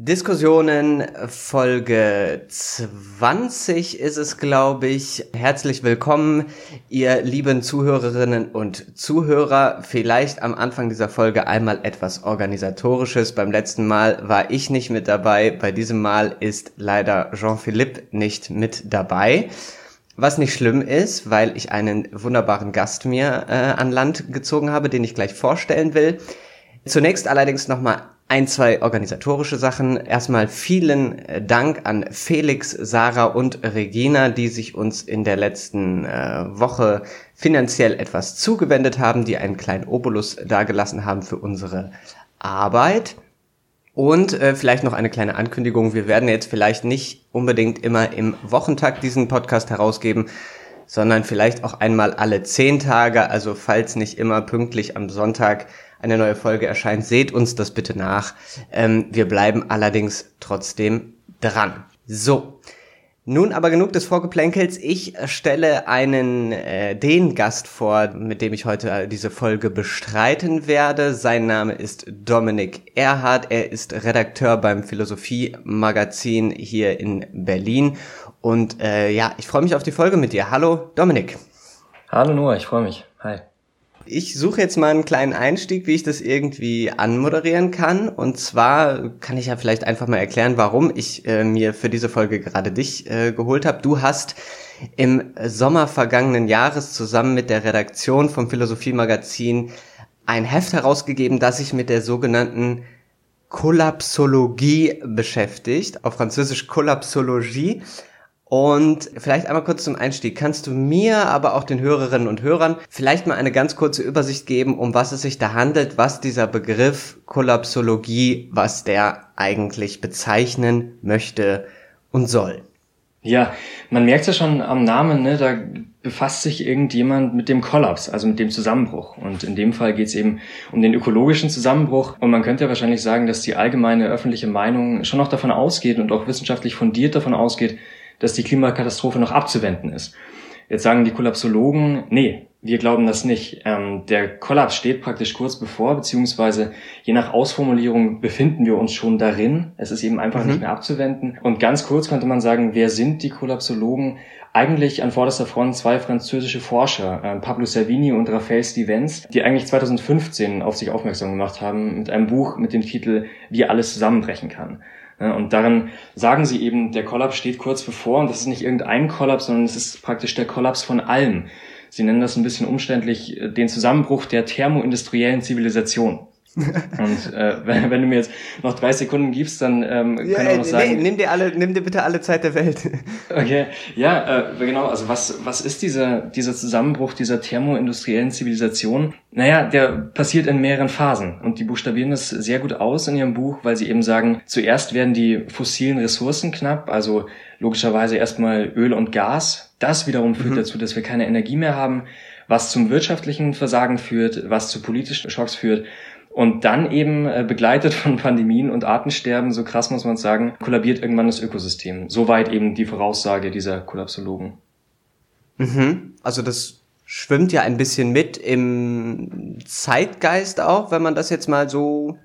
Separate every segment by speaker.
Speaker 1: Diskussionen Folge 20 ist es, glaube ich. Herzlich willkommen, ihr lieben Zuhörerinnen und Zuhörer. Vielleicht am Anfang dieser Folge einmal etwas organisatorisches. Beim letzten Mal war ich nicht mit dabei. Bei diesem Mal ist leider Jean-Philippe nicht mit dabei. Was nicht schlimm ist, weil ich einen wunderbaren Gast mir äh, an Land gezogen habe, den ich gleich vorstellen will. Zunächst allerdings nochmal ein, zwei organisatorische Sachen. Erstmal vielen äh, Dank an Felix, Sarah und Regina, die sich uns in der letzten äh, Woche finanziell etwas zugewendet haben, die einen kleinen Obolus dargelassen haben für unsere Arbeit. Und äh, vielleicht noch eine kleine Ankündigung. Wir werden jetzt vielleicht nicht unbedingt immer im Wochentakt diesen Podcast herausgeben, sondern vielleicht auch einmal alle zehn Tage. Also falls nicht immer pünktlich am Sonntag eine neue Folge erscheint, seht uns das bitte nach. Ähm, wir bleiben allerdings trotzdem dran. So. Nun aber genug des Vorgeplänkels. Ich stelle einen, äh, den Gast vor, mit dem ich heute diese Folge bestreiten werde. Sein Name ist Dominik Erhardt. Er ist Redakteur beim Philosophie-Magazin hier in Berlin. Und äh, ja, ich freue mich auf die Folge mit dir. Hallo, Dominik.
Speaker 2: Hallo Noah, ich freue mich. Hi.
Speaker 1: Ich suche jetzt mal einen kleinen Einstieg, wie ich das irgendwie anmoderieren kann. Und zwar kann ich ja vielleicht einfach mal erklären, warum ich äh, mir für diese Folge gerade dich äh, geholt habe. Du hast im Sommer vergangenen Jahres zusammen mit der Redaktion vom Philosophie-Magazin ein Heft herausgegeben, das sich mit der sogenannten Kollapsologie beschäftigt, auf Französisch Kollapsologie. Und vielleicht einmal kurz zum Einstieg. Kannst du mir, aber auch den Hörerinnen und Hörern vielleicht mal eine ganz kurze Übersicht geben, um was es sich da handelt, was dieser Begriff Kollapsologie, was der eigentlich bezeichnen möchte und soll?
Speaker 2: Ja, man merkt ja schon am Namen, ne, da befasst sich irgendjemand mit dem Kollaps, also mit dem Zusammenbruch. Und in dem Fall geht es eben um den ökologischen Zusammenbruch. Und man könnte ja wahrscheinlich sagen, dass die allgemeine öffentliche Meinung schon noch davon ausgeht und auch wissenschaftlich fundiert davon ausgeht, dass die Klimakatastrophe noch abzuwenden ist. Jetzt sagen die Kollapsologen, nee, wir glauben das nicht. Ähm, der Kollaps steht praktisch kurz bevor, beziehungsweise je nach Ausformulierung befinden wir uns schon darin. Es ist eben einfach mhm. nicht mehr abzuwenden. Und ganz kurz könnte man sagen, wer sind die Kollapsologen? Eigentlich an vorderster Front zwei französische Forscher, äh, Pablo Servini und Raphael Stevens, die eigentlich 2015 auf sich aufmerksam gemacht haben mit einem Buch mit dem Titel Wie alles zusammenbrechen kann. Und darin sagen sie eben, der Kollaps steht kurz bevor und das ist nicht irgendein Kollaps, sondern es ist praktisch der Kollaps von allem. Sie nennen das ein bisschen umständlich äh, den Zusammenbruch der thermoindustriellen Zivilisation. Und äh, wenn, wenn, du mir jetzt noch drei Sekunden gibst, dann ähm, ja, kann ich noch sagen.
Speaker 1: Nee, nimm dir alle, nimm dir bitte alle Zeit der Welt.
Speaker 2: Okay, ja, äh, genau. Also was was ist dieser dieser Zusammenbruch dieser thermoindustriellen Zivilisation? Naja, der passiert in mehreren Phasen und die buchstabieren das sehr gut aus in ihrem Buch, weil sie eben sagen: Zuerst werden die fossilen Ressourcen knapp, also logischerweise erstmal Öl und Gas. Das wiederum führt mhm. dazu, dass wir keine Energie mehr haben, was zum wirtschaftlichen Versagen führt, was zu politischen Schocks führt und dann eben äh, begleitet von Pandemien und Artensterben, so krass muss man sagen, kollabiert irgendwann das Ökosystem. Soweit eben die Voraussage dieser Kollapsologen.
Speaker 1: Mhm. Also das schwimmt ja ein bisschen mit im Zeitgeist auch, wenn man das jetzt mal so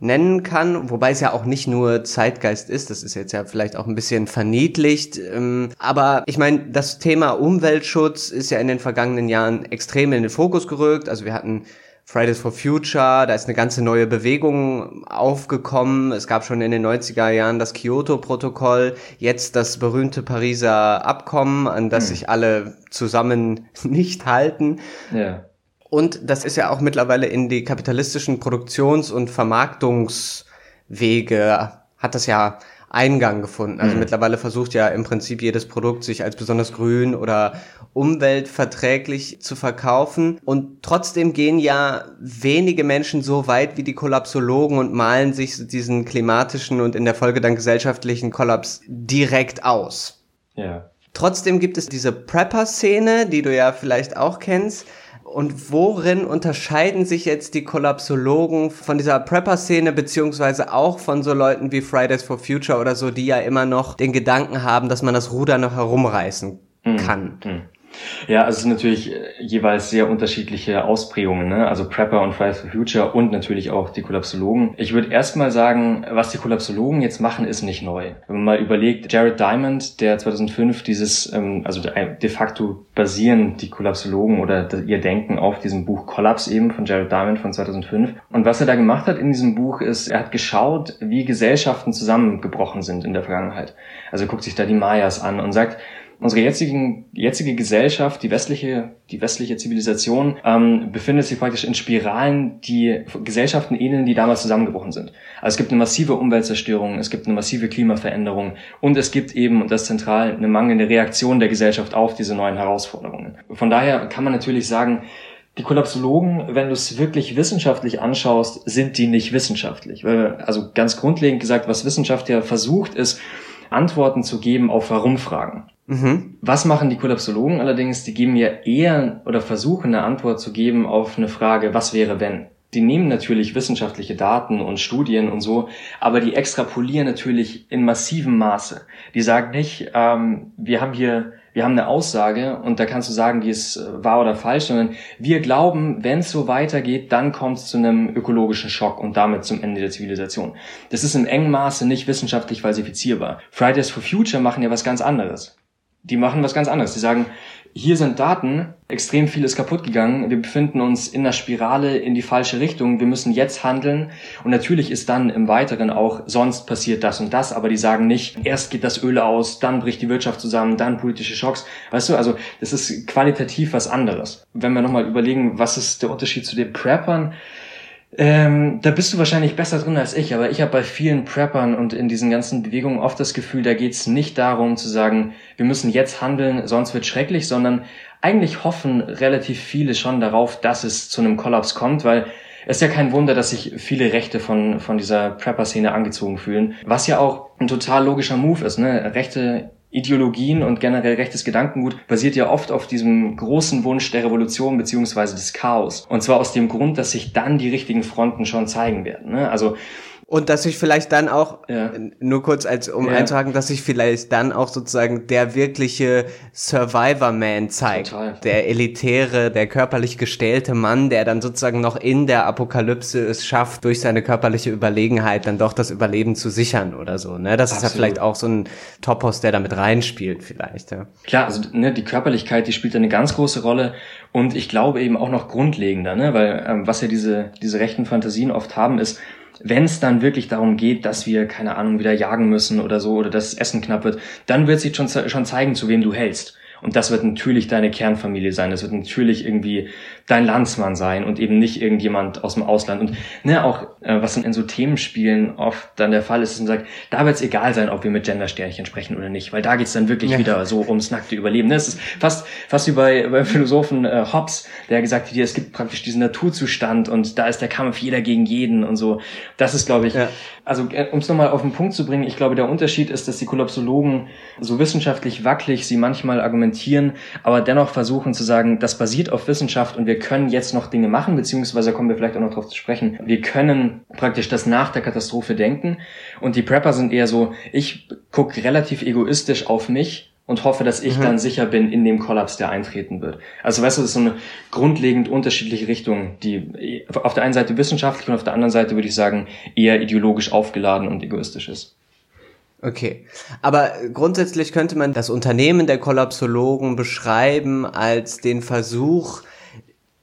Speaker 1: nennen kann, wobei es ja auch nicht nur Zeitgeist ist, das ist jetzt ja vielleicht auch ein bisschen verniedlicht, ähm, aber ich meine, das Thema Umweltschutz ist ja in den vergangenen Jahren extrem in den Fokus gerückt, also wir hatten Fridays for Future, da ist eine ganze neue Bewegung aufgekommen. Es gab schon in den 90er Jahren das Kyoto-Protokoll, jetzt das berühmte Pariser Abkommen, an das hm. sich alle zusammen nicht halten. Ja. Und das ist ja auch mittlerweile in die kapitalistischen Produktions- und Vermarktungswege, hat das ja Eingang gefunden. Also mhm. mittlerweile versucht ja im Prinzip jedes Produkt sich als besonders grün oder umweltverträglich zu verkaufen. Und trotzdem gehen ja wenige Menschen so weit wie die Kollapsologen und malen sich diesen klimatischen und in der Folge dann gesellschaftlichen Kollaps direkt aus. Ja. Trotzdem gibt es diese Prepper-Szene, die du ja vielleicht auch kennst, und worin unterscheiden sich jetzt die Kollapsologen von dieser Prepper-Szene beziehungsweise auch von so Leuten wie Fridays for Future oder so, die ja immer noch den Gedanken haben, dass man das Ruder noch herumreißen mhm. kann? Mhm.
Speaker 2: Ja, also es sind natürlich äh, jeweils sehr unterschiedliche Ausprägungen, ne? also Prepper und Fridays for Future und natürlich auch die Kollapsologen. Ich würde erstmal sagen, was die Kollapsologen jetzt machen, ist nicht neu. Wenn man mal überlegt, Jared Diamond, der 2005 dieses, ähm, also de facto basieren die Kollapsologen oder ihr Denken auf diesem Buch Collapse eben von Jared Diamond von 2005. Und was er da gemacht hat in diesem Buch ist, er hat geschaut, wie Gesellschaften zusammengebrochen sind in der Vergangenheit. Also er guckt sich da die Mayas an und sagt, unsere jetzigen, jetzige Gesellschaft, die westliche, die westliche Zivilisation, ähm, befindet sich praktisch in Spiralen, die Gesellschaften ähneln, die damals zusammengebrochen sind. Also es gibt eine massive Umweltzerstörung, es gibt eine massive Klimaveränderung und es gibt eben, und das zentral, eine mangelnde Reaktion der Gesellschaft auf diese neuen Herausforderungen. Von daher kann man natürlich sagen, die Kollapsologen, wenn du es wirklich wissenschaftlich anschaust, sind die nicht wissenschaftlich. Also ganz grundlegend gesagt, was Wissenschaft ja versucht, ist, Antworten zu geben auf Warum-Fragen. Mhm. Was machen die Kollapsologen allerdings? Die geben ja eher oder versuchen eine Antwort zu geben auf eine Frage, was wäre wenn? Die nehmen natürlich wissenschaftliche Daten und Studien und so, aber die extrapolieren natürlich in massivem Maße. Die sagen nicht, ähm, wir haben hier, wir haben eine Aussage und da kannst du sagen, die ist äh, wahr oder falsch, sondern wir glauben, wenn es so weitergeht, dann kommt es zu einem ökologischen Schock und damit zum Ende der Zivilisation. Das ist in engem Maße nicht wissenschaftlich falsifizierbar. Fridays for Future machen ja was ganz anderes die machen was ganz anderes. Die sagen, hier sind Daten, extrem viel ist kaputt gegangen, wir befinden uns in einer Spirale in die falsche Richtung, wir müssen jetzt handeln. Und natürlich ist dann im Weiteren auch, sonst passiert das und das, aber die sagen nicht, erst geht das Öl aus, dann bricht die Wirtschaft zusammen, dann politische Schocks, weißt du, also das ist qualitativ was anderes. Wenn wir nochmal überlegen, was ist der Unterschied zu den Preppern, ähm, da bist du wahrscheinlich besser drin als ich, aber ich habe bei vielen Preppern und in diesen ganzen Bewegungen oft das Gefühl, da geht's nicht darum zu sagen, wir müssen jetzt handeln, sonst wird schrecklich, sondern eigentlich hoffen relativ viele schon darauf, dass es zu einem Kollaps kommt, weil es ist ja kein Wunder, dass sich viele Rechte von, von dieser Prepper-Szene angezogen fühlen, was ja auch ein total logischer Move ist. Ne? Rechte Ideologien und generell rechtes Gedankengut basiert ja oft auf diesem großen Wunsch der Revolution beziehungsweise des Chaos. Und zwar aus dem Grund, dass sich dann die richtigen Fronten schon zeigen werden. Ne? Also
Speaker 1: und dass sich vielleicht dann auch, ja. nur kurz als um ja. einzuhaken, dass sich vielleicht dann auch sozusagen der wirkliche Survivor-Man zeigt. Total. Der elitäre, der körperlich gestählte Mann, der dann sozusagen noch in der Apokalypse es schafft, durch seine körperliche Überlegenheit dann doch das Überleben zu sichern oder so. Ne? Das Absolut. ist ja vielleicht auch so ein Topos, der damit reinspielt vielleicht. Ja.
Speaker 2: Klar, also ne, die Körperlichkeit, die spielt eine ganz große Rolle und ich glaube eben auch noch grundlegender, ne? weil ähm, was ja diese, diese rechten Fantasien oft haben, ist, wenn es dann wirklich darum geht, dass wir, keine Ahnung, wieder jagen müssen oder so, oder dass das Essen knapp wird, dann wird sich schon, schon zeigen, zu wem du hältst. Und das wird natürlich deine Kernfamilie sein. Das wird natürlich irgendwie dein Landsmann sein und eben nicht irgendjemand aus dem Ausland. Und ne, auch äh, was in so Themenspielen oft dann der Fall ist, ist, man sagt, da wird es egal sein, ob wir mit Gendersternchen sprechen oder nicht, weil da geht's dann wirklich ja. wieder so ums nackte Überleben. Ne? Es ist fast, fast wie bei, beim Philosophen äh, Hobbes, der gesagt hat, es gibt praktisch diesen Naturzustand und da ist der Kampf jeder gegen jeden und so. Das ist, glaube ich, ja. also äh, um es nochmal auf den Punkt zu bringen, ich glaube, der Unterschied ist, dass die Kollapsologen so wissenschaftlich wackelig sie manchmal argumentieren, aber dennoch versuchen zu sagen, das basiert auf Wissenschaft und wir können jetzt noch Dinge machen, beziehungsweise kommen wir vielleicht auch noch darauf zu sprechen. Wir können praktisch das nach der Katastrophe denken. Und die Prepper sind eher so, ich gucke relativ egoistisch auf mich und hoffe, dass ich mhm. dann sicher bin in dem Kollaps, der eintreten wird. Also weißt du, das ist so eine grundlegend unterschiedliche Richtung, die auf der einen Seite wissenschaftlich und auf der anderen Seite würde ich sagen eher ideologisch aufgeladen und egoistisch ist.
Speaker 1: Okay, aber grundsätzlich könnte man das Unternehmen der Kollapsologen beschreiben als den Versuch,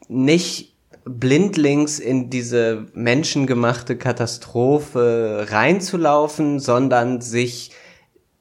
Speaker 1: nicht blindlings in diese menschengemachte Katastrophe reinzulaufen, sondern sich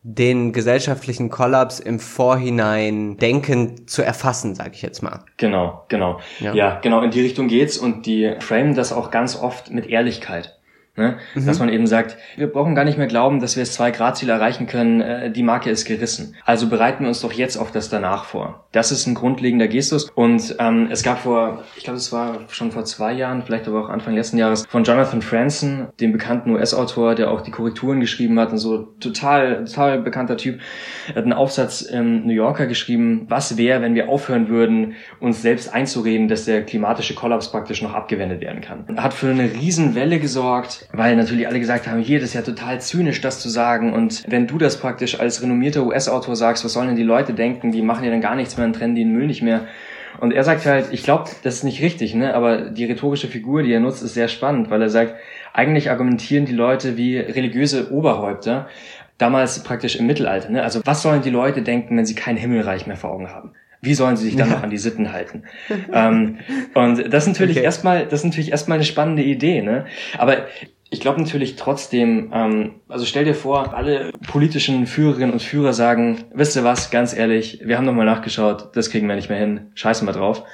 Speaker 1: den gesellschaftlichen Kollaps im Vorhinein denkend zu erfassen, sage ich jetzt mal.
Speaker 2: Genau, genau. Ja. ja, genau, in die Richtung geht's und die frame das auch ganz oft mit Ehrlichkeit. Ne? Mhm. Dass man eben sagt, wir brauchen gar nicht mehr glauben, dass wir das Zwei-Grad-Ziel erreichen können, äh, die Marke ist gerissen. Also bereiten wir uns doch jetzt auf das danach vor. Das ist ein grundlegender Gestus. Und ähm, es gab vor, ich glaube, es war schon vor zwei Jahren, vielleicht aber auch Anfang letzten Jahres, von Jonathan Franzen, dem bekannten US-Autor, der auch die Korrekturen geschrieben hat und so total, total bekannter Typ, hat einen Aufsatz im New Yorker geschrieben, was wäre, wenn wir aufhören würden, uns selbst einzureden, dass der klimatische Kollaps praktisch noch abgewendet werden kann. Er hat für eine Riesenwelle gesorgt, weil natürlich alle gesagt haben, hier, das ist ja total zynisch, das zu sagen. Und wenn du das praktisch als renommierter US-Autor sagst, was sollen denn die Leute denken? Die machen ja dann gar nichts mehr und trennen den Müll nicht mehr. Und er sagt halt, ich glaube, das ist nicht richtig, ne? aber die rhetorische Figur, die er nutzt, ist sehr spannend, weil er sagt, eigentlich argumentieren die Leute wie religiöse Oberhäupter, damals praktisch im Mittelalter. Ne? Also was sollen die Leute denken, wenn sie kein Himmelreich mehr vor Augen haben? Wie sollen sie sich dann ja. noch an die Sitten halten? ähm, und das ist natürlich okay. erstmal, das ist natürlich erstmal eine spannende Idee, ne? Aber ich glaube natürlich trotzdem, ähm, also stell dir vor, alle politischen Führerinnen und Führer sagen, wisst ihr was, ganz ehrlich, wir haben nochmal nachgeschaut, das kriegen wir nicht mehr hin, scheißen wir drauf.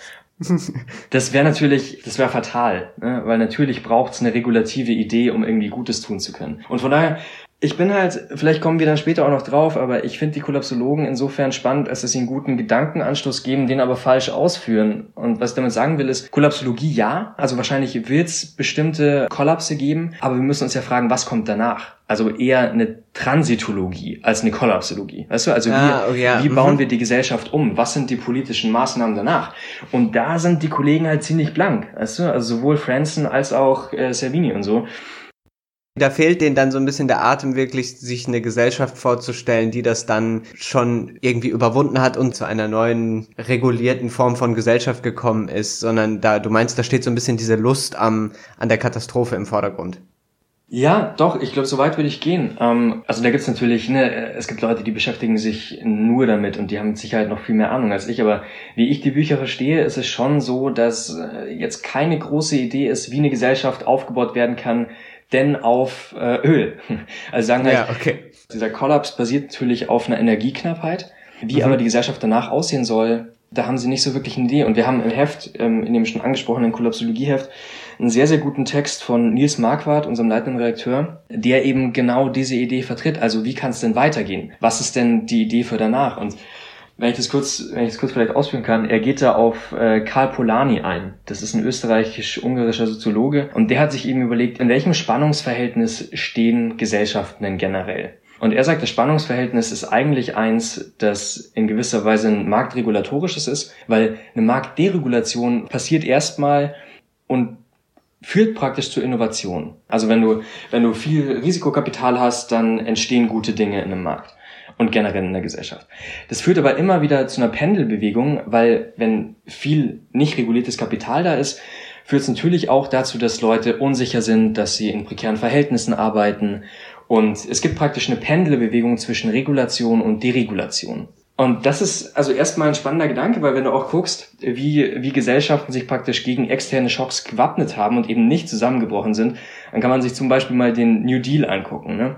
Speaker 2: Das wäre natürlich, das wäre fatal, ne? weil natürlich braucht es eine regulative Idee, um irgendwie Gutes tun zu können. Und von daher ich bin halt, vielleicht kommen wir dann später auch noch drauf, aber ich finde die Kollapsologen insofern spannend, als dass sie einen guten Gedankenanstoß geben, den aber falsch ausführen. Und was ich damit sagen will, ist, Kollapsologie ja, also wahrscheinlich wird es bestimmte Kollapse geben, aber wir müssen uns ja fragen, was kommt danach? Also eher eine Transitologie als eine Kollapsologie. Weißt du, also ah, wie, okay, wie mhm. bauen wir die Gesellschaft um? Was sind die politischen Maßnahmen danach? Und da sind die Kollegen halt ziemlich blank, weißt du, also sowohl Franson als auch äh, Servini und so.
Speaker 1: Da fehlt denen dann so ein bisschen der Atem, wirklich sich eine Gesellschaft vorzustellen, die das dann schon irgendwie überwunden hat und zu einer neuen regulierten Form von Gesellschaft gekommen ist, sondern da, du meinst, da steht so ein bisschen diese Lust am, an der Katastrophe im Vordergrund.
Speaker 2: Ja, doch, ich glaube, so weit würde ich gehen. Ähm, also da gibt's natürlich, ne, es gibt Leute, die beschäftigen sich nur damit und die haben mit Sicherheit noch viel mehr Ahnung als ich, aber wie ich die Bücher verstehe, ist es schon so, dass äh, jetzt keine große Idee ist, wie eine Gesellschaft aufgebaut werden kann, denn auf äh, Öl. Also sagen halt, ja, okay. dieser Kollaps basiert natürlich auf einer Energieknappheit. Wie mhm. aber die Gesellschaft danach aussehen soll, da haben sie nicht so wirklich eine Idee. Und wir haben im Heft, ähm, in dem schon angesprochenen Kollapsologie-Heft, einen sehr, sehr guten Text von Nils Marquardt, unserem leitenden Redakteur, der eben genau diese Idee vertritt. Also wie kann es denn weitergehen? Was ist denn die Idee für danach? Und wenn ich das kurz, wenn ich das kurz vielleicht ausführen kann, er geht da auf äh, Karl Polanyi ein. Das ist ein österreichisch-ungarischer Soziologe und der hat sich eben überlegt, in welchem Spannungsverhältnis stehen Gesellschaften denn generell? Und er sagt, das Spannungsverhältnis ist eigentlich eins, das in gewisser Weise ein marktregulatorisches ist, weil eine Marktderegulation passiert erstmal und führt praktisch zur Innovation. Also wenn du, wenn du viel Risikokapital hast, dann entstehen gute Dinge in einem Markt und generell in der Gesellschaft. Das führt aber immer wieder zu einer Pendelbewegung, weil wenn viel nicht reguliertes Kapital da ist, führt es natürlich auch dazu, dass Leute unsicher sind, dass sie in prekären Verhältnissen arbeiten. Und es gibt praktisch eine Pendelbewegung zwischen Regulation und Deregulation. Und das ist also erstmal ein spannender Gedanke, weil wenn du auch guckst, wie, wie Gesellschaften sich praktisch gegen externe Schocks gewappnet haben und eben nicht zusammengebrochen sind, dann kann man sich zum Beispiel mal den New Deal angucken. Ne?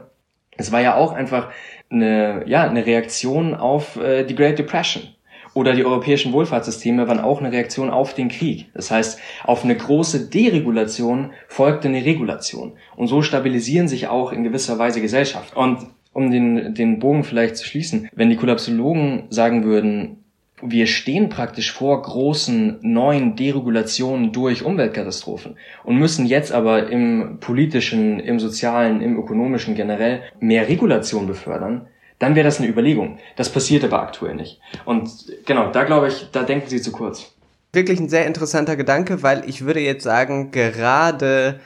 Speaker 2: Es war ja auch einfach eine, ja, eine Reaktion auf äh, die Great Depression. Oder die europäischen Wohlfahrtssysteme waren auch eine Reaktion auf den Krieg. Das heißt, auf eine große Deregulation folgte eine Regulation. Und so stabilisieren sich auch in gewisser Weise Gesellschaften. Und um den, den Bogen vielleicht zu schließen, wenn die Kollapsologen sagen würden, wir stehen praktisch vor großen neuen Deregulationen durch Umweltkatastrophen und müssen jetzt aber im politischen, im sozialen, im ökonomischen generell mehr Regulation befördern, dann wäre das eine Überlegung. Das passiert aber aktuell nicht. Und genau, da glaube ich, da denken Sie zu kurz.
Speaker 1: Wirklich ein sehr interessanter Gedanke, weil ich würde jetzt sagen, gerade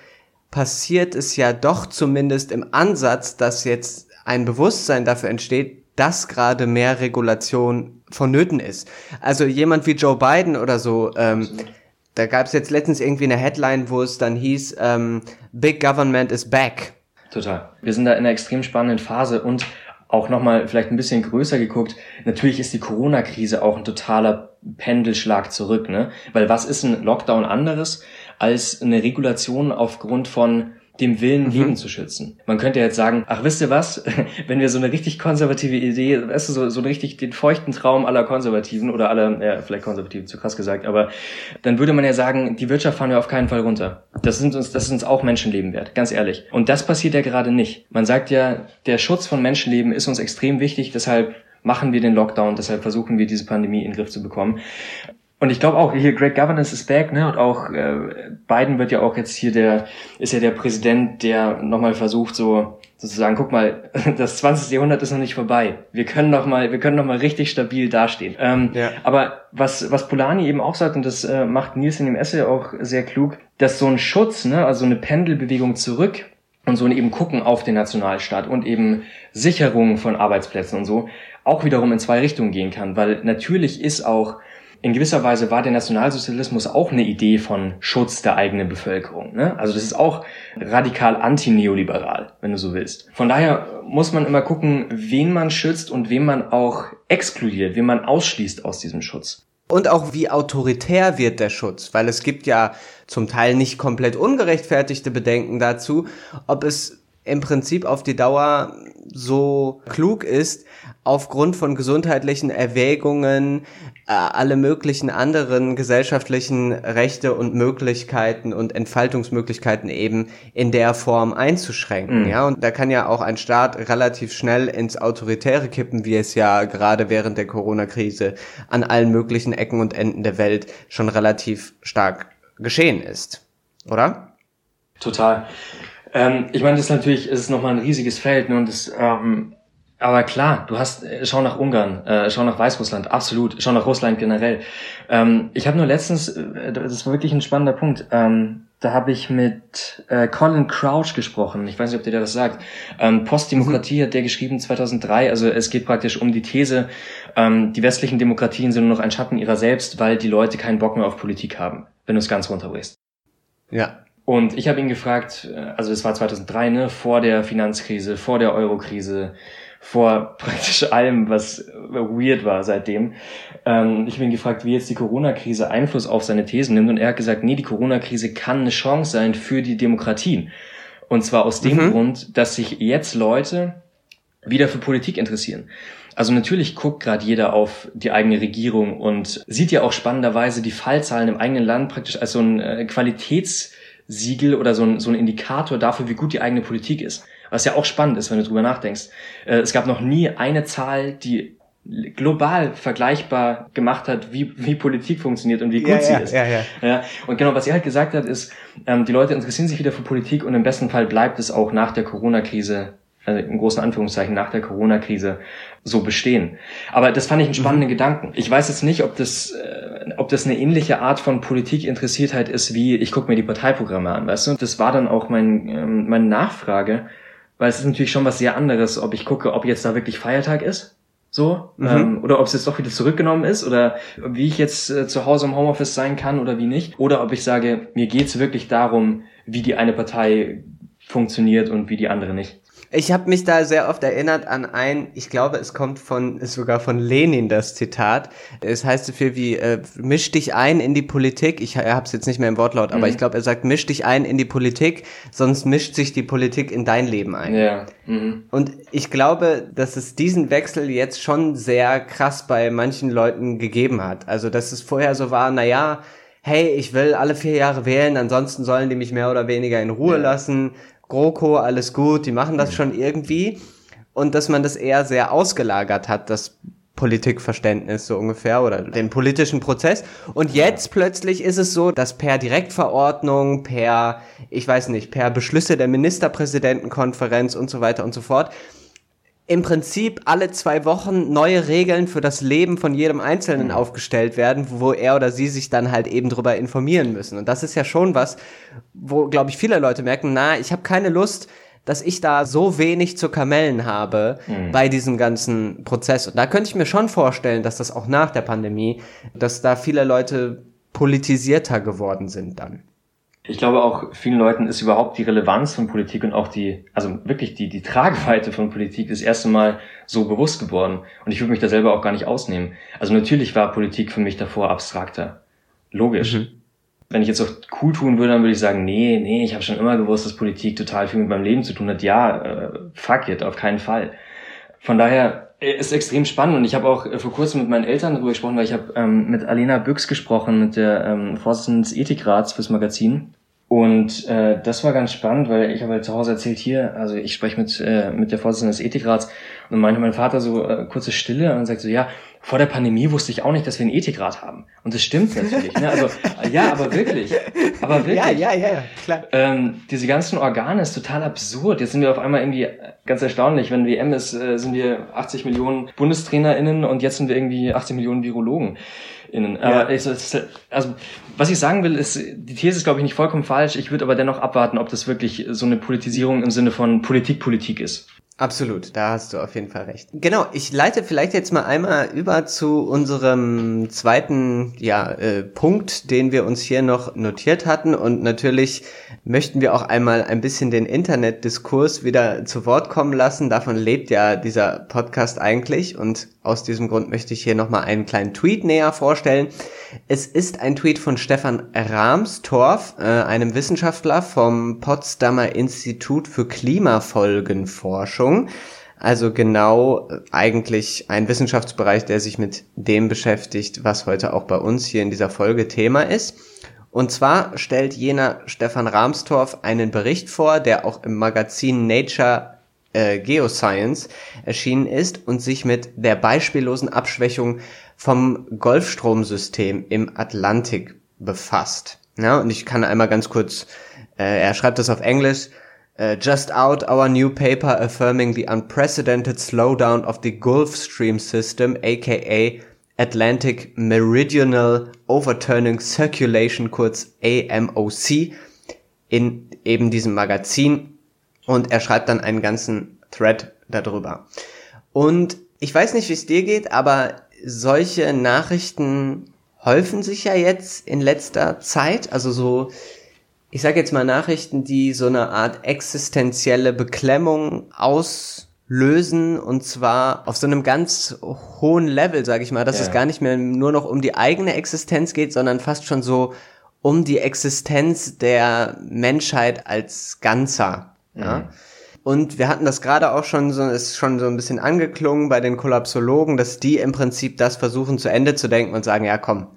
Speaker 1: passiert es ja doch zumindest im Ansatz, dass jetzt ein Bewusstsein dafür entsteht, dass gerade mehr Regulation vonnöten ist. Also jemand wie Joe Biden oder so, ähm, da gab es jetzt letztens irgendwie eine Headline, wo es dann hieß, ähm, Big Government is back.
Speaker 2: Total. Wir sind da in einer extrem spannenden Phase und auch nochmal vielleicht ein bisschen größer geguckt, natürlich ist die Corona-Krise auch ein totaler Pendelschlag zurück, ne? Weil was ist ein Lockdown anderes als eine Regulation aufgrund von dem Willen, mhm. Leben zu schützen. Man könnte jetzt sagen, ach, wisst ihr was, wenn wir so eine richtig konservative Idee, weißt du, so, so richtig den feuchten Traum aller Konservativen oder aller, ja, vielleicht Konservativen, zu krass gesagt, aber dann würde man ja sagen, die Wirtschaft fahren wir auf keinen Fall runter. Das sind uns, das ist uns auch Menschenleben wert, ganz ehrlich. Und das passiert ja gerade nicht. Man sagt ja, der Schutz von Menschenleben ist uns extrem wichtig, deshalb machen wir den Lockdown, deshalb versuchen wir diese Pandemie in den Griff zu bekommen. Und ich glaube auch, hier Great Governance is back, ne? Und auch äh, Biden wird ja auch jetzt hier der, ist ja der Präsident, der nochmal versucht, so sozusagen, guck mal, das 20. Jahrhundert ist noch nicht vorbei. Wir können noch mal, wir können noch mal richtig stabil dastehen. Ähm, ja. Aber was, was Polanyi eben auch sagt, und das äh, macht Nils in dem Essay auch sehr klug, dass so ein Schutz, ne, also eine Pendelbewegung zurück und so eben gucken auf den Nationalstaat und eben Sicherung von Arbeitsplätzen und so auch wiederum in zwei Richtungen gehen kann, weil natürlich ist auch in gewisser Weise war der Nationalsozialismus auch eine Idee von Schutz der eigenen Bevölkerung. Ne? Also das ist auch radikal antineoliberal, wenn du so willst. Von daher muss man immer gucken, wen man schützt und wen man auch exkludiert, wen man ausschließt aus diesem Schutz.
Speaker 1: Und auch wie autoritär wird der Schutz, weil es gibt ja zum Teil nicht komplett ungerechtfertigte Bedenken dazu, ob es im Prinzip auf die Dauer so klug ist, aufgrund von gesundheitlichen Erwägungen äh, alle möglichen anderen gesellschaftlichen Rechte und Möglichkeiten und Entfaltungsmöglichkeiten eben in der Form einzuschränken. Mhm. Ja, und da kann ja auch ein Staat relativ schnell ins Autoritäre kippen, wie es ja gerade während der Corona-Krise an allen möglichen Ecken und Enden der Welt schon relativ stark geschehen ist. Oder?
Speaker 2: Total. Ähm, ich meine, das ist natürlich, es ist nochmal ein riesiges Feld ne, und das, ähm, aber klar, du hast, äh, schau nach Ungarn, äh, schau nach Weißrussland, absolut, schau nach Russland generell. Ähm, ich habe nur letztens, äh, das war wirklich ein spannender Punkt, ähm, da habe ich mit äh, Colin Crouch gesprochen. Ich weiß nicht, ob der das sagt. Ähm, Postdemokratie hat der geschrieben 2003. Also es geht praktisch um die These, ähm, die westlichen Demokratien sind nur noch ein Schatten ihrer selbst, weil die Leute keinen Bock mehr auf Politik haben, wenn du es ganz runterbrichst.
Speaker 1: Ja.
Speaker 2: Und ich habe ihn gefragt, äh, also es war 2003, ne, vor der Finanzkrise, vor der Eurokrise, vor praktisch allem, was weird war seitdem. Ähm, ich habe ihn gefragt, wie jetzt die Corona-Krise Einfluss auf seine Thesen nimmt und er hat gesagt, nee, die Corona-Krise kann eine Chance sein für die Demokratien. Und zwar aus dem mhm. Grund, dass sich jetzt Leute wieder für Politik interessieren. Also natürlich guckt gerade jeder auf die eigene Regierung und sieht ja auch spannenderweise die Fallzahlen im eigenen Land praktisch als so ein äh, Qualitäts Siegel oder so ein, so ein Indikator dafür, wie gut die eigene Politik ist. Was ja auch spannend ist, wenn du drüber nachdenkst. Äh, es gab noch nie eine Zahl, die global vergleichbar gemacht hat, wie, wie Politik funktioniert und wie gut ja, sie
Speaker 1: ja,
Speaker 2: ist.
Speaker 1: Ja, ja.
Speaker 2: Ja, und genau, was er halt gesagt hat, ist, ähm, die Leute interessieren sich wieder für Politik und im besten Fall bleibt es auch nach der Corona-Krise also in großen Anführungszeichen nach der Corona-Krise so bestehen. Aber das fand ich einen spannenden mhm. Gedanken. Ich weiß jetzt nicht, ob das, äh, ob das eine ähnliche Art von Politikinteressiertheit ist, wie ich gucke mir die Parteiprogramme an, weißt du? Das war dann auch mein, ähm, meine Nachfrage, weil es ist natürlich schon was sehr anderes, ob ich gucke, ob jetzt da wirklich Feiertag ist. So, mhm. ähm, oder ob es jetzt doch wieder zurückgenommen ist, oder wie ich jetzt äh, zu Hause im Homeoffice sein kann oder wie nicht. Oder ob ich sage, mir geht's wirklich darum, wie die eine Partei funktioniert und wie die andere nicht.
Speaker 1: Ich habe mich da sehr oft erinnert an ein, ich glaube, es kommt von, sogar von Lenin das Zitat. Es heißt so viel wie, äh, misch dich ein in die Politik. Ich habe es jetzt nicht mehr im Wortlaut, aber mhm. ich glaube, er sagt, misch dich ein in die Politik, sonst mischt sich die Politik in dein Leben ein.
Speaker 2: Ja. Mhm.
Speaker 1: Und ich glaube, dass es diesen Wechsel jetzt schon sehr krass bei manchen Leuten gegeben hat. Also, dass es vorher so war, na ja, hey, ich will alle vier Jahre wählen, ansonsten sollen die mich mehr oder weniger in Ruhe ja. lassen. GroKo, alles gut, die machen das schon irgendwie. Und dass man das eher sehr ausgelagert hat, das Politikverständnis so ungefähr oder den politischen Prozess. Und jetzt plötzlich ist es so, dass per Direktverordnung, per, ich weiß nicht, per Beschlüsse der Ministerpräsidentenkonferenz und so weiter und so fort, im Prinzip alle zwei Wochen neue Regeln für das Leben von jedem Einzelnen aufgestellt werden, wo er oder sie sich dann halt eben drüber informieren müssen. Und das ist ja schon was, wo, glaube ich, viele Leute merken, na, ich habe keine Lust, dass ich da so wenig zu kamellen habe mhm. bei diesem ganzen Prozess. Und da könnte ich mir schon vorstellen, dass das auch nach der Pandemie, dass da viele Leute politisierter geworden sind dann
Speaker 2: ich glaube auch vielen Leuten ist überhaupt die Relevanz von Politik und auch die, also wirklich die, die Tragweite von Politik das erste Mal so bewusst geworden. Und ich würde mich da selber auch gar nicht ausnehmen. Also natürlich war Politik für mich davor abstrakter. Logisch. Mhm. Wenn ich jetzt auch cool tun würde, dann würde ich sagen, nee, nee, ich habe schon immer gewusst, dass Politik total viel mit meinem Leben zu tun hat. Ja, äh, fuck it, auf keinen Fall. Von daher äh, ist extrem spannend und ich habe auch äh, vor kurzem mit meinen Eltern darüber gesprochen, weil ich habe ähm, mit Alena Büchs gesprochen, mit der ähm, Vorsitzenden des Ethikrats fürs Magazin und äh, das war ganz spannend, weil ich habe halt zu Hause erzählt hier, also ich spreche mit, äh, mit der Vorsitzenden des Ethikrats und meinte mein Vater so äh, kurze Stille und sagt so, ja, vor der Pandemie wusste ich auch nicht, dass wir einen Ethikrat haben. Und das stimmt natürlich. Ne? Also ja, aber wirklich. Aber wirklich.
Speaker 1: Ja, ja, ja, klar.
Speaker 2: Ähm, diese ganzen Organe ist total absurd. Jetzt sind wir auf einmal irgendwie ganz erstaunlich. Wenn WM ist, äh, sind wir 80 Millionen BundestrainerInnen und jetzt sind wir irgendwie 80 Millionen Virologen. Innen. Aber ja. also was ich sagen will, ist, die These ist, glaube ich, nicht vollkommen falsch. Ich würde aber dennoch abwarten, ob das wirklich so eine Politisierung im Sinne von Politik Politik ist.
Speaker 1: Absolut, da hast du auf jeden Fall recht. Genau, ich leite vielleicht jetzt mal einmal über zu unserem zweiten ja, äh, Punkt, den wir uns hier noch notiert hatten. Und natürlich möchten wir auch einmal ein bisschen den Internetdiskurs wieder zu Wort kommen lassen. Davon lebt ja dieser Podcast eigentlich. Und aus diesem Grund möchte ich hier nochmal einen kleinen Tweet näher vorstellen. Es ist ein Tweet von Stefan Rahmstorff, äh, einem Wissenschaftler vom Potsdamer Institut für Klimafolgenforschung. Also genau äh, eigentlich ein Wissenschaftsbereich, der sich mit dem beschäftigt, was heute auch bei uns hier in dieser Folge Thema ist. Und zwar stellt jener Stefan Rahmstorff einen Bericht vor, der auch im Magazin Nature äh, Geoscience erschienen ist und sich mit der beispiellosen Abschwächung vom Golfstromsystem im Atlantik befasst. Ja, und ich kann einmal ganz kurz, äh, er schreibt das auf Englisch, uh, just out our new paper affirming the unprecedented slowdown of the Gulf Stream system, aka Atlantic Meridional Overturning Circulation, kurz AMOC, in eben diesem Magazin. Und er schreibt dann einen ganzen Thread darüber. Und ich weiß nicht, wie es dir geht, aber solche Nachrichten häufen sich ja jetzt in letzter Zeit. Also so, ich sage jetzt mal Nachrichten, die so eine Art existenzielle Beklemmung auslösen und zwar auf so einem ganz hohen Level, sage ich mal, dass ja. es gar nicht mehr nur noch um die eigene Existenz geht, sondern fast schon so um die Existenz der Menschheit als Ganzer. Ja. Mhm. Und wir hatten das gerade auch schon so, ist schon so ein bisschen angeklungen bei den Kollapsologen, dass die im Prinzip das versuchen zu Ende zu denken und sagen, ja komm,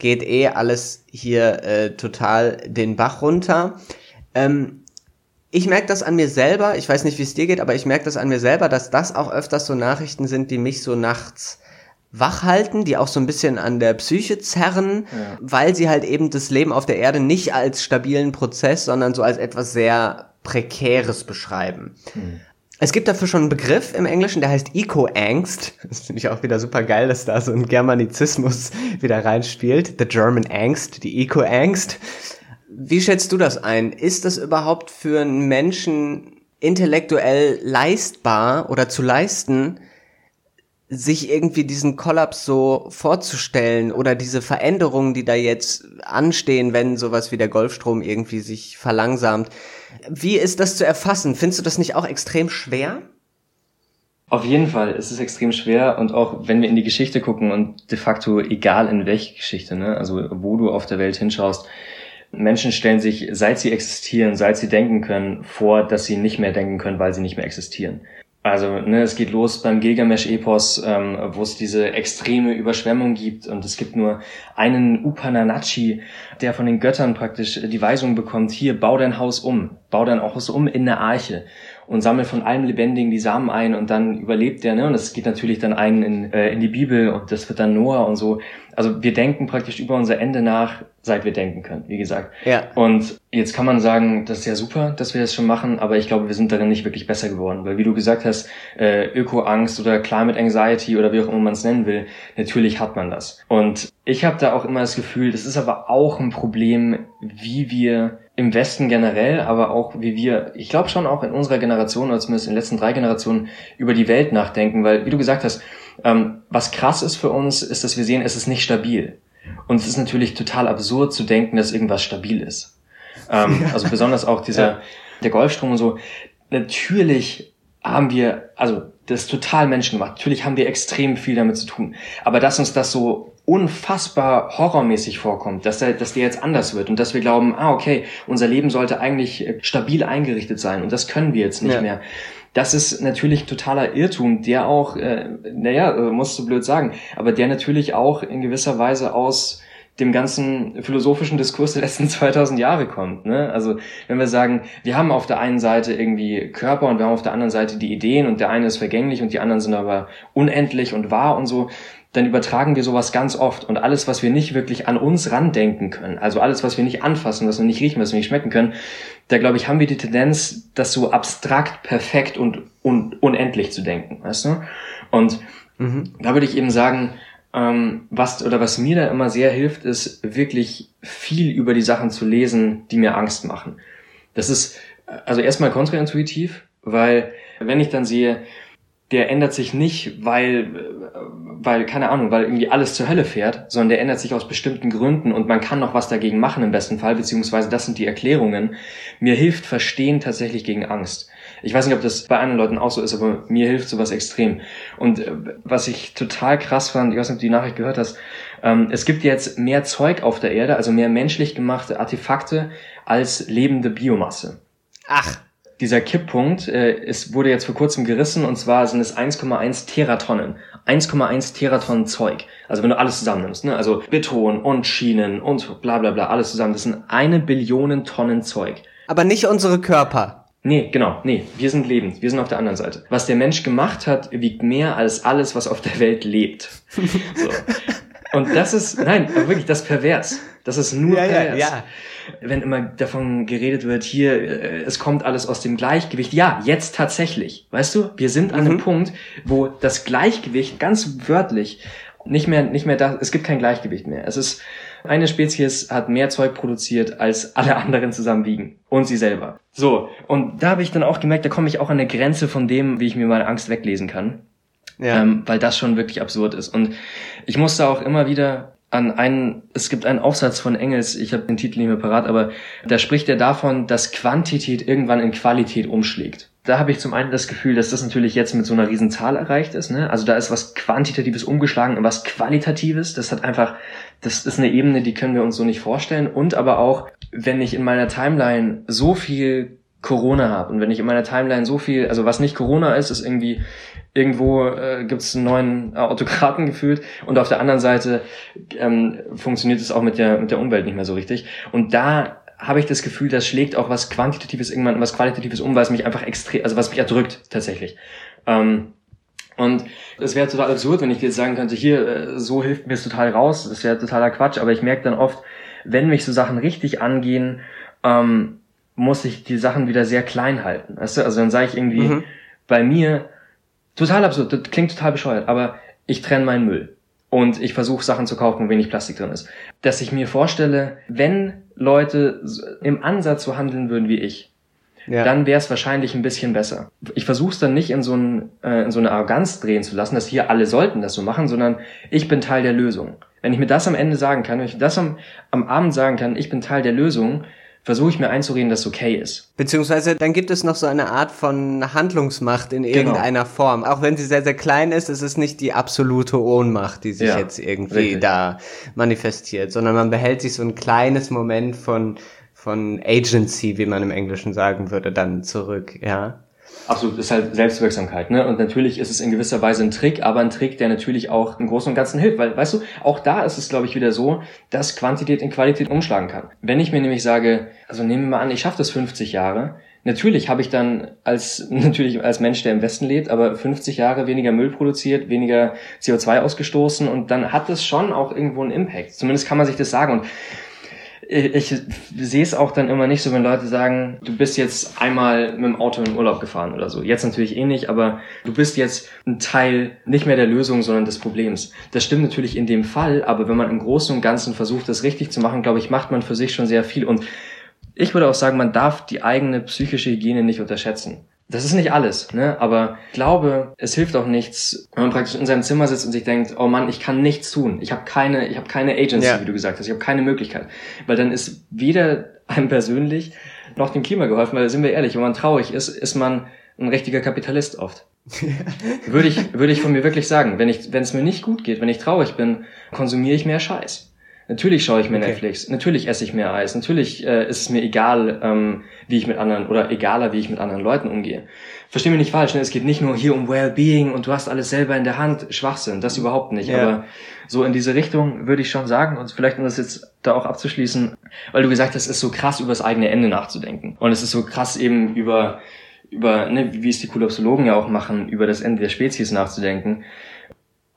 Speaker 1: geht eh alles hier äh, total den Bach runter. Ähm, ich merke das an mir selber, ich weiß nicht, wie es dir geht, aber ich merke das an mir selber, dass das auch öfters so Nachrichten sind, die mich so nachts wach halten, die auch so ein bisschen an der Psyche zerren, ja. weil sie halt eben das Leben auf der Erde nicht als stabilen Prozess, sondern so als etwas sehr Prekäres beschreiben. Hm. Es gibt dafür schon einen Begriff im Englischen, der heißt Eco-Angst. Das finde ich auch wieder super geil, dass da so ein Germanizismus wieder reinspielt. The German Angst, die Eco-Angst. Wie schätzt du das ein? Ist das überhaupt für einen Menschen intellektuell leistbar oder zu leisten, sich irgendwie diesen Kollaps so vorzustellen oder diese Veränderungen, die da jetzt anstehen, wenn sowas wie der Golfstrom irgendwie sich verlangsamt. Wie ist das zu erfassen? Findest du das nicht auch extrem schwer?
Speaker 2: Auf jeden Fall ist es extrem schwer und auch wenn wir in die Geschichte gucken und de facto egal in welche Geschichte, ne, also wo du auf der Welt hinschaust, Menschen stellen sich, seit sie existieren, seit sie denken können, vor, dass sie nicht mehr denken können, weil sie nicht mehr existieren. Also ne, es geht los beim Gilgamesch-Epos, ähm, wo es diese extreme Überschwemmung gibt. Und es gibt nur einen Upananachi, der von den Göttern praktisch die Weisung bekommt, hier, bau dein Haus um, bau dein Haus um in der Arche und sammelt von allem Lebendigen die Samen ein und dann überlebt der, ne? Und das geht natürlich dann ein in, äh, in die Bibel und das wird dann Noah und so. Also wir denken praktisch über unser Ende nach, seit wir denken können, wie gesagt. Ja. Und jetzt kann man sagen, das ist ja super, dass wir das schon machen, aber ich glaube, wir sind darin nicht wirklich besser geworden. Weil wie du gesagt hast, äh, Öko-Angst oder Climate Anxiety oder wie auch immer man es nennen will, natürlich hat man das. Und ich habe da auch immer das Gefühl, das ist aber auch ein Problem, wie wir im Westen generell, aber auch wie wir, ich glaube schon auch in unserer Generation oder zumindest in den letzten drei Generationen über die Welt nachdenken, weil wie du gesagt hast, ähm, was krass ist für uns, ist, dass wir sehen, es ist nicht stabil. Und es ist natürlich total absurd zu denken, dass irgendwas stabil ist. Ähm, ja. Also besonders auch dieser, ja. der Golfstrom und so. Natürlich haben wir, also das ist total menschengemacht. Natürlich haben wir extrem viel damit zu tun. Aber dass uns das so unfassbar horrormäßig vorkommt, dass der, dass der jetzt anders wird und dass wir glauben, ah, okay, unser Leben sollte eigentlich äh, stabil eingerichtet sein und das können wir jetzt nicht ja. mehr. Das ist natürlich totaler Irrtum, der auch, äh, naja, äh, musst du blöd sagen, aber der natürlich auch in gewisser Weise aus dem ganzen philosophischen Diskurs der letzten 2000 Jahre kommt. Ne? Also wenn wir sagen, wir haben auf der einen Seite irgendwie Körper und wir haben auf der anderen Seite die Ideen und der eine ist vergänglich und die anderen sind aber unendlich und wahr und so, dann übertragen wir sowas ganz oft und alles, was wir nicht wirklich an uns randenken können, also alles, was wir nicht anfassen, was wir nicht riechen, was wir nicht schmecken können, da glaube ich, haben wir die Tendenz, das so abstrakt, perfekt und, und unendlich zu denken, weißt du? Und mhm. da würde ich eben sagen, Ähm, was oder was mir da immer sehr hilft, ist wirklich viel über die Sachen zu lesen, die mir Angst machen. Das ist also erstmal kontraintuitiv, weil wenn ich dann sehe, der ändert sich nicht, weil, weil, keine Ahnung, weil irgendwie alles zur Hölle fährt, sondern der ändert sich aus bestimmten Gründen und man kann noch was dagegen machen im besten Fall, beziehungsweise das sind die Erklärungen. Mir hilft Verstehen tatsächlich gegen Angst. Ich weiß nicht, ob das bei anderen Leuten auch so ist, aber mir hilft sowas extrem. Und äh, was ich total krass fand, ich weiß nicht, ob du die Nachricht gehört hast, ähm, es gibt jetzt mehr Zeug auf der Erde, also mehr menschlich gemachte Artefakte als lebende Biomasse.
Speaker 1: Ach
Speaker 2: dieser Kipppunkt äh, es wurde jetzt vor kurzem gerissen und zwar sind es 1,1 Teratonnen. 1,1 Teratonnen Zeug. Also wenn du alles zusammennimmst, ne? also Beton und Schienen und bla bla bla, alles zusammen, das sind eine Billion Tonnen Zeug.
Speaker 1: Aber nicht unsere Körper.
Speaker 2: Nee, genau, nee, wir sind lebend, wir sind auf der anderen Seite. Was der Mensch gemacht hat, wiegt mehr als alles, was auf der Welt lebt. So. Und das ist, nein, wirklich, das ist pervers. Das ist nur
Speaker 1: ja,
Speaker 2: pervers.
Speaker 1: Ja, ja
Speaker 2: wenn immer davon geredet wird, hier, äh, es kommt alles aus dem Gleichgewicht. Ja, jetzt tatsächlich. Weißt du, wir sind an mhm. einem Punkt, wo das Gleichgewicht ganz wörtlich nicht mehr, nicht mehr da, es gibt kein Gleichgewicht mehr. Es ist, eine Spezies hat mehr Zeug produziert, als alle anderen zusammen wiegen. Und sie selber. So. Und da habe ich dann auch gemerkt, da komme ich auch an der Grenze von dem, wie ich mir meine Angst weglesen kann. Ja. Ähm, weil das schon wirklich absurd ist. Und ich musste auch immer wieder an einen, es gibt einen Aufsatz von Engels, ich habe den Titel nicht mehr parat, aber da spricht er davon, dass Quantität irgendwann in Qualität umschlägt. Da habe ich zum einen das Gefühl, dass das natürlich jetzt mit so einer riesen Zahl erreicht ist. Ne? Also da ist was Quantitatives umgeschlagen und was Qualitatives. Das hat einfach, das ist eine Ebene, die können wir uns so nicht vorstellen. Und aber auch, wenn ich in meiner Timeline so viel Corona habe und wenn ich in meiner Timeline so viel, also was nicht Corona ist, ist irgendwie irgendwo äh, gibt es einen neuen Autokraten gefühlt und auf der anderen Seite ähm, funktioniert es auch mit der mit der Umwelt nicht mehr so richtig und da habe ich das Gefühl, das schlägt auch was quantitatives irgendwann was qualitatives um, weil es mich einfach extrem also was mich erdrückt tatsächlich ähm, und es wäre total absurd, wenn ich dir jetzt sagen könnte, hier, äh, so hilft mir es total raus. Das wäre totaler Quatsch. Aber ich merke dann oft, wenn mich so Sachen richtig angehen, ähm, muss ich die Sachen wieder sehr klein halten. Weißt du? Also dann sage ich irgendwie, mhm. bei mir Total absurd, das klingt total bescheuert, aber ich trenne meinen Müll und ich versuche Sachen zu kaufen, wo wenig Plastik drin ist. Dass ich mir vorstelle, wenn Leute im Ansatz so handeln würden wie ich, ja. dann wäre es wahrscheinlich ein bisschen besser. Ich versuche es dann nicht in so, ein, äh, in so eine Arroganz drehen zu lassen, dass hier alle sollten das so machen, sondern ich bin Teil der Lösung. Wenn ich mir das am Ende sagen kann, wenn ich das am, am Abend sagen kann, ich bin Teil der Lösung, versuche ich mir einzureden, dass es okay ist.
Speaker 1: Beziehungsweise dann gibt es noch so eine Art von Handlungsmacht in genau. irgendeiner genau. Form. Auch wenn sie sehr, sehr klein ist, ist es nicht die absolute Ohnmacht, die sich ja, jetzt irgendwie richtig. da manifestiert, sondern man behält sich so ein kleines Moment von, von Agency, wie man im Englischen sagen würde, dann zurück, ja.
Speaker 2: Absolut, ist halt Selbstwirksamkeit, ne? Und natürlich ist es in gewisser Weise ein Trick, aber ein Trick, der natürlich auch im Großen und Ganzen hilft, weil, weißt du, auch da ist es, glaube ich, wieder so, dass Quantität in Qualität umschlagen kann. Wenn ich mir nämlich sage, also nehmen wir mal an, ich schaffe das 50 Jahre, Natürlich habe ich dann als natürlich als Mensch, der im Westen lebt, aber 50 Jahre weniger Müll produziert, weniger CO2 ausgestoßen und dann hat das schon auch irgendwo einen Impact. Zumindest kann man sich das sagen und ich sehe es auch dann immer nicht so, wenn Leute sagen, du bist jetzt einmal mit dem Auto in den Urlaub gefahren oder so. Jetzt natürlich eh nicht, aber du bist jetzt ein Teil nicht mehr der Lösung, sondern des Problems. Das stimmt natürlich in dem Fall, aber wenn man im Großen und Ganzen versucht, das richtig zu machen, glaube ich, macht man für sich schon sehr viel. Und ich würde auch sagen, man darf die eigene psychische Hygiene nicht unterschätzen. Das ist nicht alles, ne? Aber ich glaube, es hilft auch nichts, wenn man praktisch in seinem Zimmer sitzt und sich denkt, oh Mann, ich kann nichts tun. Ich habe keine, ich habe keine Agency, ja. wie du gesagt hast. Ich habe keine Möglichkeit, weil dann ist weder einem persönlich noch dem Klima geholfen. Weil sind wir ehrlich, wenn man traurig ist, ist man ein richtiger Kapitalist oft. würde ich, würde ich von mir wirklich sagen, wenn ich, wenn es mir nicht gut geht, wenn ich traurig bin, konsumiere ich mehr Scheiß. Natürlich schaue ich mir okay. Netflix, natürlich esse ich mehr Eis, natürlich äh, ist es mir egal, ähm, wie ich mit anderen oder egaler, wie ich mit anderen Leuten umgehe. Versteh mich nicht falsch, ne? es geht nicht nur hier um Wellbeing und du hast alles selber in der Hand, Schwachsinn, das überhaupt nicht. Yeah. Aber so in diese Richtung würde ich schon sagen und vielleicht um das jetzt da auch abzuschließen, weil du gesagt hast, es ist so krass über das eigene Ende nachzudenken und es ist so krass eben über über, ne, wie es die Kulopsologen ja auch machen, über das Ende der Spezies nachzudenken.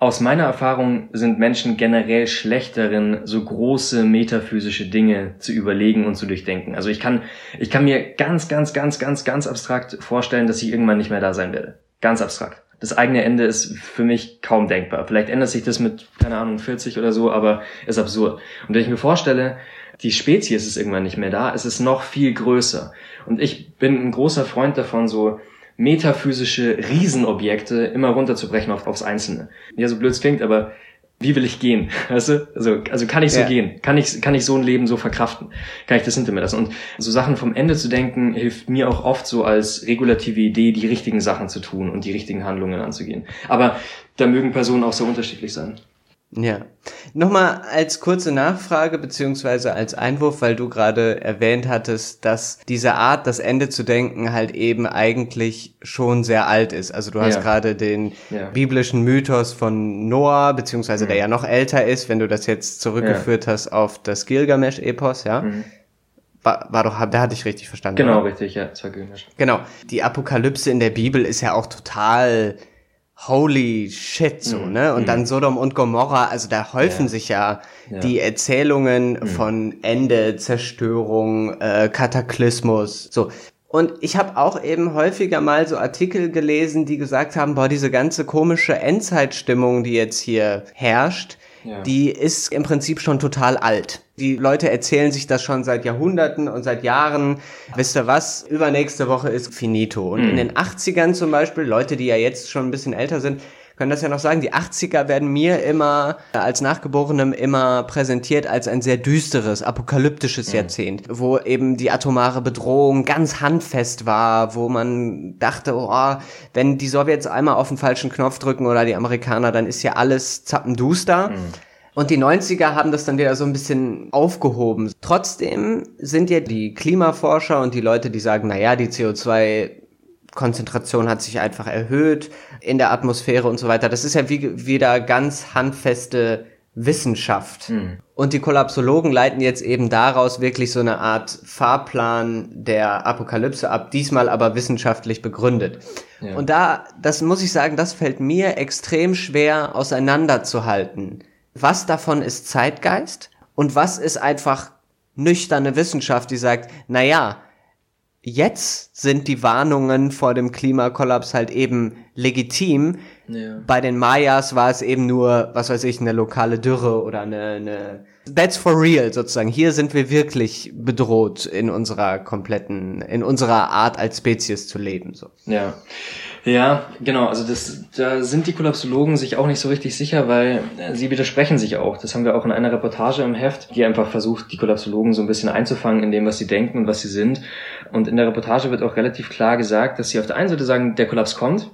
Speaker 2: Aus meiner Erfahrung sind Menschen generell schlecht darin, so große metaphysische Dinge zu überlegen und zu durchdenken. Also ich kann, ich kann mir ganz, ganz, ganz, ganz, ganz abstrakt vorstellen, dass ich irgendwann nicht mehr da sein werde. Ganz abstrakt. Das eigene Ende ist für mich kaum denkbar. Vielleicht ändert sich das mit, keine Ahnung, 40 oder so, aber ist absurd. Und wenn ich mir vorstelle, die Spezies ist irgendwann nicht mehr da, es ist noch viel größer. Und ich bin ein großer Freund davon, so metaphysische Riesenobjekte immer runterzubrechen auf, aufs Einzelne. Ja, so blöd es klingt, aber wie will ich gehen? Weißt du? Also, also kann ich so ja. gehen? Kann ich, kann ich so ein Leben so verkraften? Kann ich das hinter mir lassen? Und so Sachen vom Ende zu denken, hilft mir auch oft so als regulative Idee, die richtigen Sachen zu tun und die richtigen Handlungen anzugehen. Aber da mögen Personen auch so unterschiedlich sein.
Speaker 1: Ja. Nochmal als kurze Nachfrage beziehungsweise als Einwurf, weil du gerade erwähnt hattest, dass diese Art, das Ende zu denken, halt eben eigentlich schon sehr alt ist. Also du hast ja. gerade den ja. biblischen Mythos von Noah, beziehungsweise mhm. der ja noch älter ist, wenn du das jetzt zurückgeführt ja. hast auf das Gilgamesch-Epos, ja. Mhm. War, war doch, da hatte ich richtig verstanden.
Speaker 2: Genau, oder? richtig, ja, das war Gilgamesch.
Speaker 1: Genau. Die Apokalypse in der Bibel ist ja auch total holy shit, so, mhm. ne? Und mhm. dann Sodom und Gomorra, also da häufen ja. sich ja, ja, die Erzählungen mhm. von Ende, Zerstörung, äh, Kataklysmus, so. Und ich habe auch eben häufiger mal so Artikel gelesen, die gesagt haben, boah, diese ganze komische Endzeitstimmung, die jetzt hier herrscht, ja. die ist im Prinzip schon total alt. Die Leute erzählen sich das schon seit Jahrhunderten und seit Jahren. Wisst ihr was? Übernächste Woche ist finito. Und mhm. in den 80ern zum Beispiel, Leute, die ja jetzt schon ein bisschen älter sind, können das ja noch sagen, die 80er werden mir immer als Nachgeborenem immer präsentiert als ein sehr düsteres, apokalyptisches mhm. Jahrzehnt, wo eben die atomare Bedrohung ganz handfest war, wo man dachte, oh, wenn die Sowjets einmal auf den falschen Knopf drücken oder die Amerikaner, dann ist ja alles zappenduster. Mhm. Und die 90er haben das dann wieder so ein bisschen aufgehoben. Trotzdem sind ja die Klimaforscher und die Leute, die sagen, na ja, die CO2 Konzentration hat sich einfach erhöht in der Atmosphäre und so weiter. Das ist ja wie, wieder ganz handfeste Wissenschaft. Mhm. Und die Kollapsologen leiten jetzt eben daraus wirklich so eine Art Fahrplan der Apokalypse ab, diesmal aber wissenschaftlich begründet. Ja. Und da, das muss ich sagen, das fällt mir extrem schwer auseinanderzuhalten was davon ist Zeitgeist und was ist einfach nüchterne Wissenschaft, die sagt, na ja, jetzt sind die Warnungen vor dem Klimakollaps halt eben legitim. Ja. Bei den Mayas war es eben nur, was weiß ich, eine lokale Dürre oder eine, eine That's for real sozusagen. Hier sind wir wirklich bedroht in unserer kompletten, in unserer Art als Spezies zu leben. So.
Speaker 2: Ja. Ja, genau. Also das, da sind die Kollapsologen sich auch nicht so richtig sicher, weil äh, sie widersprechen sich auch. Das haben wir auch in einer Reportage im Heft, die einfach versucht, die Kollapsologen so ein bisschen einzufangen in dem, was sie denken und was sie sind. Und in der Reportage wird auch relativ klar gesagt, dass sie auf der einen Seite sagen, der Kollaps kommt,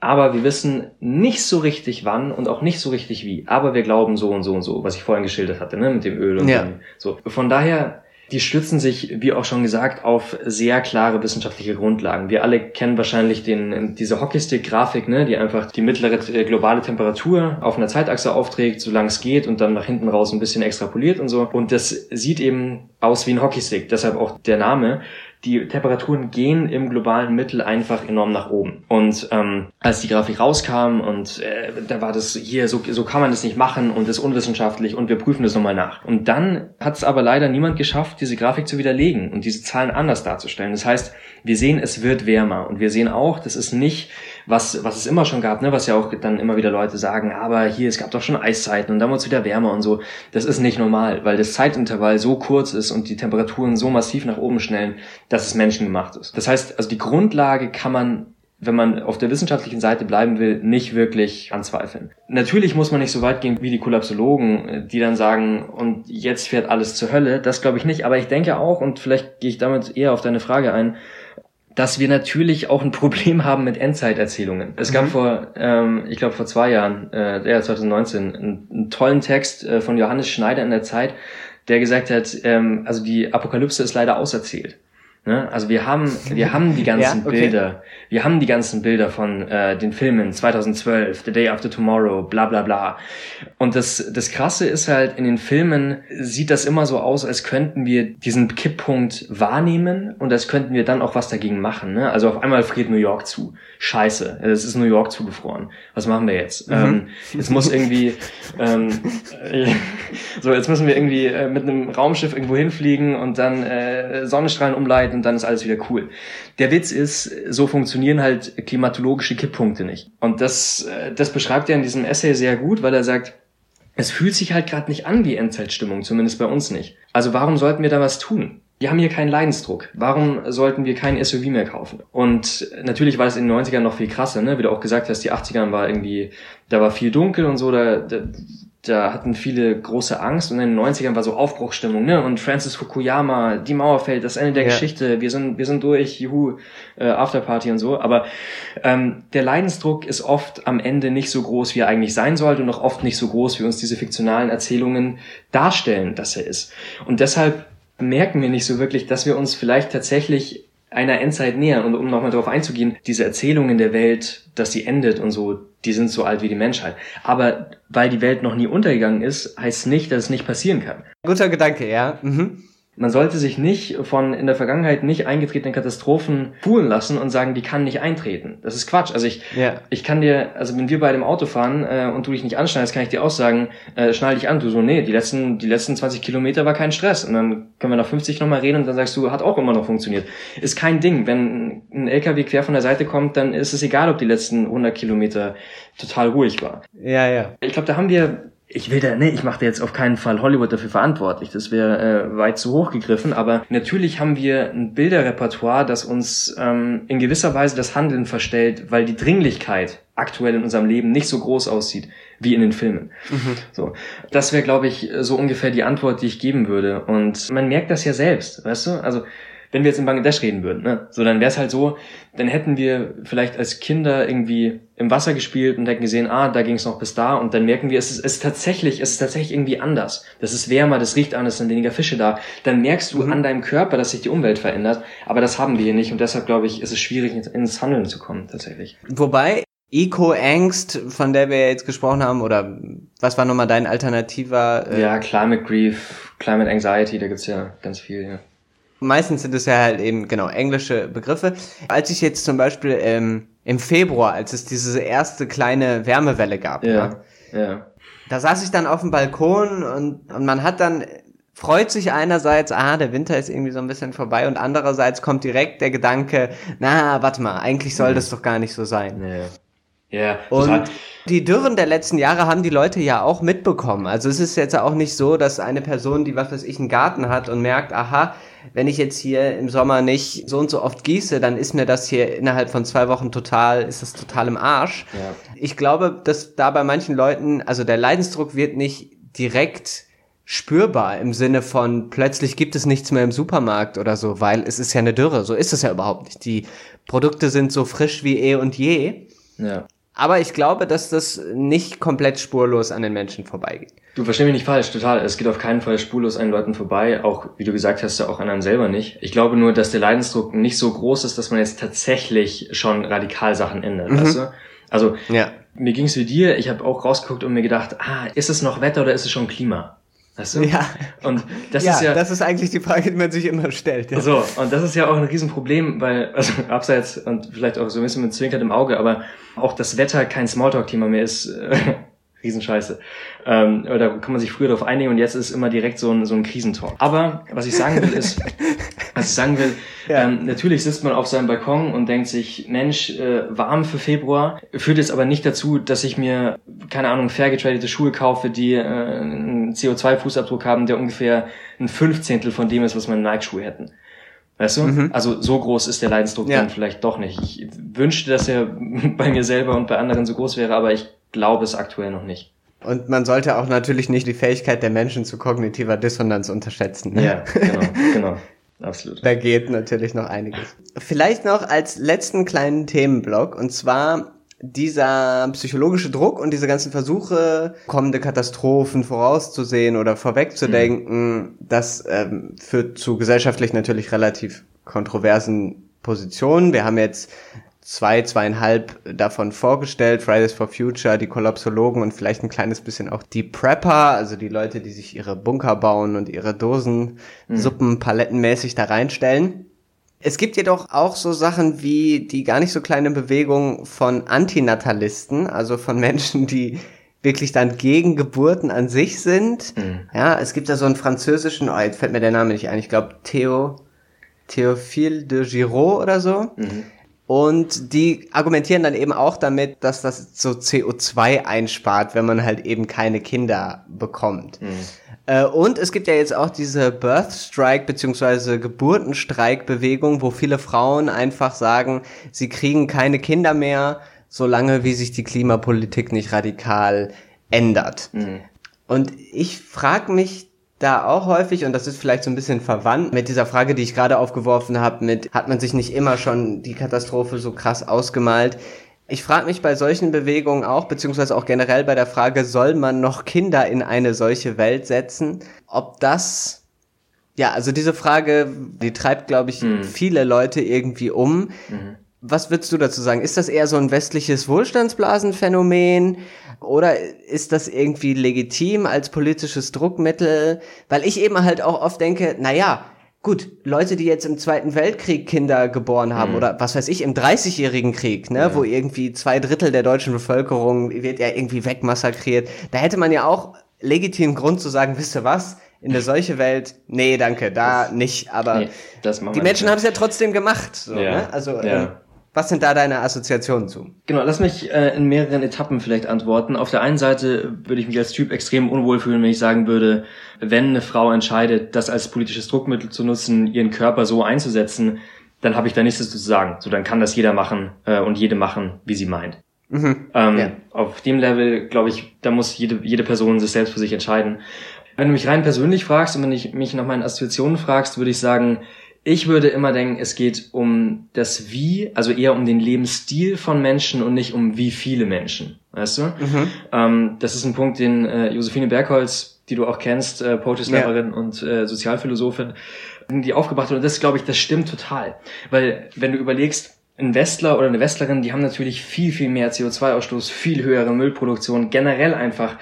Speaker 2: aber wir wissen nicht so richtig wann und auch nicht so richtig wie. Aber wir glauben so und so und so, was ich vorhin geschildert hatte, ne, mit dem Öl und ja. so. Von daher die stützen sich, wie auch schon gesagt, auf sehr klare wissenschaftliche Grundlagen. Wir alle kennen wahrscheinlich den, diese Hockeystick-Grafik, ne, die einfach die mittlere äh, globale Temperatur auf einer Zeitachse aufträgt, solange es geht und dann nach hinten raus ein bisschen extrapoliert und so. Und das sieht eben aus wie ein Hockeystick, deshalb auch der Name die Temperaturen gehen im globalen Mittel einfach enorm nach oben. Und ähm, als die Grafik rauskam und äh, da war das hier, so, so kann man das nicht machen und ist unwissenschaftlich und wir prüfen das nochmal nach. Und dann hat es aber leider niemand geschafft, diese Grafik zu widerlegen und diese Zahlen anders darzustellen. Das heißt, wir sehen, es wird wärmer und wir sehen auch, das ist nicht was, was es immer schon gab, ne, was ja auch dann immer wieder Leute sagen, aber hier, es gab doch schon Eiszeiten und dann wird es wieder wärmer und so. Das ist nicht normal, weil das Zeitintervall so kurz ist und die Temperaturen so massiv nach oben schnellen, dass es menschengemacht ist. Das heißt, also die Grundlage kann man wenn man auf der wissenschaftlichen Seite bleiben will, nicht wirklich anzweifeln. Natürlich muss man nicht so weit gehen wie die Kollapsologen, die dann sagen, und jetzt fährt alles zur Hölle. Das glaube ich nicht. Aber ich denke auch, und vielleicht gehe ich damit eher auf deine Frage ein, dass wir natürlich auch ein Problem haben mit Endzeiterzählungen. Es gab mhm. vor, ähm, ich glaube vor zwei Jahren, äh, ja 2019, einen, einen tollen Text äh, von Johannes Schneider in der Zeit, der gesagt hat, ähm, also die Apokalypse ist leider auserzählt. Ne? Also wir haben, wir haben die ganzen ja, okay. Bilder, wir haben die ganzen Bilder von äh, den Filmen 2012, The Day After Tomorrow, bla bla bla. Und das, das Krasse ist halt, in den Filmen sieht das immer so aus, als könnten wir diesen Kipppunkt wahrnehmen und als könnten wir dann auch was dagegen machen. Ne? Also auf einmal friert New York zu. Scheiße, es ist New York zugefroren. Was machen wir jetzt? Mhm. Ähm, jetzt muss irgendwie, ähm, äh, so jetzt müssen wir irgendwie äh, mit einem Raumschiff irgendwo hinfliegen und dann äh, Sonnenstrahlen umleiten arbeiten und dann ist alles wieder cool. Der Witz ist, so funktionieren halt klimatologische Kipppunkte nicht. Und das, äh, das beschreibt er in diesem Essay sehr gut, weil er sagt, es fühlt sich halt gerade nicht an wie Endzeitstimmung, zumindest bei uns nicht. Also warum sollten wir da was tun? Wir haben hier keinen Leidensdruck. Warum sollten wir kein SUV mehr kaufen? Und natürlich war es in den 90ern noch viel krasser, ne? Wie du auch gesagt hast, die 80ern war irgendwie, da war viel dunkel und so, da, da, da hatten viele große Angst und in den 90ern war so Aufbruchstimmung, ne? Und Francis Fukuyama, die Mauer fällt, das Ende der ja. Geschichte, wir sind, wir sind durch, juhu, äh, Afterparty und so. Aber ähm, der Leidensdruck ist oft am Ende nicht so groß, wie er eigentlich sein sollte und auch oft nicht so groß, wie uns diese fiktionalen Erzählungen darstellen, dass er ist. Und deshalb merken wir nicht so wirklich, dass wir uns vielleicht tatsächlich einer Endzeit nähern. Und um nochmal darauf einzugehen, diese Erzählungen der Welt, dass sie endet und so, die sind so alt wie die Menschheit. Aber weil die Welt noch nie untergegangen ist, heißt nicht, dass es nicht passieren kann.
Speaker 1: Guter Gedanke, ja. Mhm.
Speaker 2: Man sollte sich nicht von in der Vergangenheit nicht eingetretenen Katastrophen pulen lassen und sagen, die kann nicht eintreten. Das ist Quatsch. Also ich, ja. ich kann dir, also wenn wir beide im Auto fahren äh, und du dich nicht anschneidest, kann ich dir auch sagen, äh, schnall dich an. Du so, nee, die letzten, die letzten 20 Kilometer war kein Stress. Und dann können wir nach 50 nochmal reden und dann sagst du, hat auch immer noch funktioniert. Ist kein Ding. Wenn ein LKW quer von der Seite kommt, dann ist es egal, ob die letzten 100 Kilometer total ruhig war.
Speaker 1: Ja, ja.
Speaker 2: Ich glaube, da haben wir ich will da, nee, ich mache da jetzt auf keinen Fall Hollywood dafür verantwortlich. Das wäre äh, weit zu hoch gegriffen. Aber natürlich haben wir ein Bilderrepertoire, das uns ähm, in gewisser Weise das Handeln verstellt, weil die Dringlichkeit aktuell in unserem Leben nicht so groß aussieht wie in den Filmen. Mhm. So, das wäre, glaube ich, so ungefähr die Antwort, die ich geben würde. Und man merkt das ja selbst, weißt du? Also wenn wir jetzt in Bangladesch reden würden, ne? so dann wäre es halt so, dann hätten wir vielleicht als Kinder irgendwie im Wasser gespielt und hätten gesehen, ah, da ging es noch bis da und dann merken wir, es ist, es ist tatsächlich, es ist tatsächlich irgendwie anders. Das ist wärmer, das riecht anders, sind weniger Fische da. Dann merkst du mhm. an deinem Körper, dass sich die Umwelt verändert, aber das haben wir hier nicht und deshalb glaube ich, ist es schwierig ins Handeln zu kommen tatsächlich.
Speaker 1: Wobei Eco-Angst, von der wir jetzt gesprochen haben, oder was war nochmal dein alternativer?
Speaker 2: Äh ja, Climate Grief, Climate Anxiety, da gibt's ja ganz viel, ja.
Speaker 1: Meistens sind es ja halt eben, genau, englische Begriffe. Als ich jetzt zum Beispiel ähm, im Februar, als es diese erste kleine Wärmewelle gab, ja, ja, ja. da saß ich dann auf dem Balkon und, und man hat dann freut sich einerseits, ah, der Winter ist irgendwie so ein bisschen vorbei und andererseits kommt direkt der Gedanke, na, warte mal, eigentlich soll mhm. das doch gar nicht so sein.
Speaker 2: Ja. Ja,
Speaker 1: und die Dürren der letzten Jahre haben die Leute ja auch mitbekommen. Also es ist jetzt auch nicht so, dass eine Person, die was weiß ich, einen Garten hat und merkt, aha, wenn ich jetzt hier im Sommer nicht so und so oft gieße, dann ist mir das hier innerhalb von zwei Wochen total, ist das total im Arsch. Ja. Ich glaube, dass da bei manchen Leuten, also der Leidensdruck wird nicht direkt spürbar im Sinne von plötzlich gibt es nichts mehr im Supermarkt oder so, weil es ist ja eine Dürre. So ist es ja überhaupt nicht. Die Produkte sind so frisch wie eh und je. Ja. Aber ich glaube, dass das nicht komplett spurlos an den Menschen vorbeigeht.
Speaker 2: Du verstehst mich nicht falsch, total. Es geht auf keinen Fall spurlos an Leuten vorbei, auch wie du gesagt hast, auch an einem selber nicht. Ich glaube nur, dass der Leidensdruck nicht so groß ist, dass man jetzt tatsächlich schon radikal Sachen ändert, mhm. weißt du? Also ja. mir ging's wie dir, ich habe auch rausgeguckt und mir gedacht, ah, ist es noch Wetter oder ist es schon Klima?
Speaker 1: Weißt du? Ja. Und das ja, ist ja. Das ist eigentlich die Frage, die man sich immer stellt.
Speaker 2: Ja. So, und das ist ja auch ein Riesenproblem, weil, also abseits und vielleicht auch so ein bisschen mit Zwinkert im Auge, aber auch das Wetter kein Smalltalk-Thema mehr ist, äh, Riesenscheiße. Ähm, da kann man sich früher darauf einigen und jetzt ist immer direkt so ein, so ein Krisentalk. Aber was ich sagen will ist, was ich sagen will, ja. ähm, natürlich sitzt man auf seinem Balkon und denkt sich, Mensch, äh, warm für Februar, führt jetzt aber nicht dazu, dass ich mir, keine Ahnung, fair getradete Schuhe kaufe, die äh, einen CO2-Fußabdruck haben, der ungefähr ein Fünfzehntel von dem ist, was meine Nike-Schuhe hätten. Weißt du? Mhm. Also so groß ist der Leidensdruck ja. dann vielleicht doch nicht. Ich wünschte, dass er bei mir selber und bei anderen so groß wäre, aber ich glaube es aktuell noch nicht.
Speaker 1: Und man sollte auch natürlich nicht die Fähigkeit der Menschen zu kognitiver Dissonanz unterschätzen.
Speaker 2: Ne? Ja, genau, genau. Absolut.
Speaker 1: Da geht natürlich noch einiges. Vielleicht noch als letzten kleinen Themenblock und zwar dieser psychologische Druck und diese ganzen Versuche, kommende Katastrophen vorauszusehen oder vorwegzudenken, mhm. das ähm, führt zu gesellschaftlich natürlich relativ kontroversen Positionen. Wir haben jetzt zwei, zweieinhalb davon vorgestellt. Fridays for Future, die Kollapsologen und vielleicht ein kleines bisschen auch die Prepper, also die Leute, die sich ihre Bunker bauen und ihre Dosen, mhm. Suppen palettenmäßig da reinstellen. Es gibt jedoch auch so Sachen wie die gar nicht so kleine Bewegung von Antinatalisten, also von Menschen, die wirklich dann gegen Geburten an sich sind. Mhm. Ja, es gibt da so einen französischen, oh, jetzt fällt mir der Name nicht ein, ich glaube Theo Théophile de Giraud oder so. Mhm. Und die argumentieren dann eben auch damit, dass das so CO2 einspart, wenn man halt eben keine Kinder bekommt. Mhm. Äh, und es gibt ja jetzt auch diese Birth Strike beziehungsweise Geburtenstreik-Bewegung, wo viele Frauen einfach sagen, sie kriegen keine Kinder mehr, solange wie sich die Klimapolitik nicht radikal ändert. Mhm. Und ich frage mich da auch häufig, und das ist vielleicht so ein bisschen verwandt mit dieser Frage, die ich gerade aufgeworfen habe, mit hat man sich nicht immer schon die Katastrophe so krass ausgemalt? Ich frage mich bei solchen Bewegungen auch, beziehungsweise auch generell bei der Frage, soll man noch Kinder in eine solche Welt setzen? Ob das, ja, also diese Frage, die treibt, glaube ich, mhm. viele Leute irgendwie um. Mhm. Was würdest du dazu sagen? Ist das eher so ein westliches Wohlstandsblasenphänomen? Oder ist das irgendwie legitim als politisches Druckmittel? Weil ich eben halt auch oft denke, na ja, gut, Leute, die jetzt im Zweiten Weltkrieg Kinder geboren haben mhm. oder was weiß ich, im Dreißigjährigen Krieg, ne, ja. wo irgendwie zwei Drittel der deutschen Bevölkerung wird ja irgendwie wegmassakriert, da hätte man ja auch legitimen Grund zu sagen, wisst ihr was, in der solche Welt, nee, danke, da das, nicht, aber nee, die Menschen haben es ja trotzdem gemacht, so, ja. ne? also ja. ähm, was sind da deine Assoziationen zu?
Speaker 2: Genau, lass mich äh, in mehreren Etappen vielleicht antworten. Auf der einen Seite würde ich mich als Typ extrem unwohl fühlen, wenn ich sagen würde, wenn eine Frau entscheidet, das als politisches Druckmittel zu nutzen, ihren Körper so einzusetzen, dann habe ich da nichts zu sagen. So, dann kann das jeder machen äh, und jede machen, wie sie meint. Mhm, ähm, ja. Auf dem Level, glaube ich, da muss jede, jede Person sich selbst für sich entscheiden. Wenn du mich rein persönlich fragst und wenn ich mich nach meinen Assoziationen fragst, würde ich sagen, ich würde immer denken, es geht um das Wie, also eher um den Lebensstil von Menschen und nicht um wie viele Menschen. Weißt du? Mhm. Ähm, das ist ein Punkt, den äh, Josephine Bergholz, die du auch kennst, äh, Poetry-Slammerin ja. und äh, Sozialphilosophin, die aufgebracht hat. Und das, glaube ich, das stimmt total. Weil, wenn du überlegst, ein Westler oder eine Westlerin, die haben natürlich viel, viel mehr CO2-Ausstoß, viel höhere Müllproduktion, generell einfach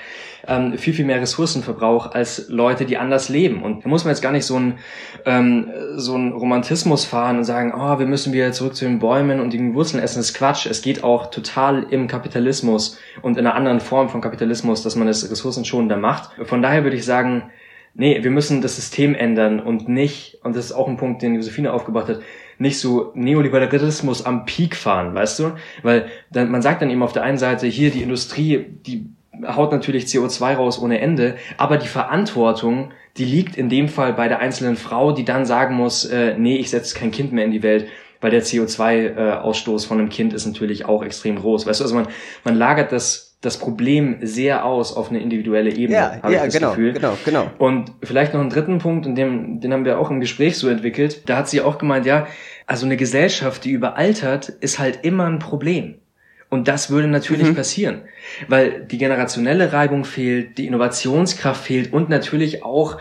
Speaker 2: ähm, viel, viel mehr Ressourcenverbrauch als Leute, die anders leben. Und da muss man jetzt gar nicht so ein ähm, so ein Romantismus fahren und sagen, oh, wir müssen wieder zurück zu den Bäumen und die Wurzeln essen. Das ist Quatsch. Es geht auch total im Kapitalismus und in einer anderen Form von Kapitalismus, dass man es ressourcenschonender macht. Von daher würde ich sagen, nee, wir müssen das System ändern und nicht, und das ist auch ein Punkt, den Josephine aufgebracht hat, nicht so Neoliberalismus am Peak fahren, weißt du? Weil dann, man sagt dann eben auf der einen Seite, hier die Industrie, die haut natürlich CO2 raus ohne Ende, aber die Verantwortung, die liegt in dem Fall bei der einzelnen Frau, die dann sagen muss, äh, nee, ich setze kein Kind mehr in die Welt, weil der CO2-Ausstoß von einem Kind ist natürlich auch extrem groß. Weißt du, also man, man lagert das das Problem sehr aus auf eine individuelle Ebene,
Speaker 1: ja, habe ja, ich das genau, Gefühl. Genau, genau.
Speaker 2: Und vielleicht noch einen dritten Punkt, und dem, den haben wir auch im Gespräch so entwickelt. Da hat sie auch gemeint, ja, also eine Gesellschaft, die überaltert, ist halt immer ein Problem. Und das würde natürlich mhm. passieren, weil die generationelle Reibung fehlt, die Innovationskraft fehlt und natürlich auch,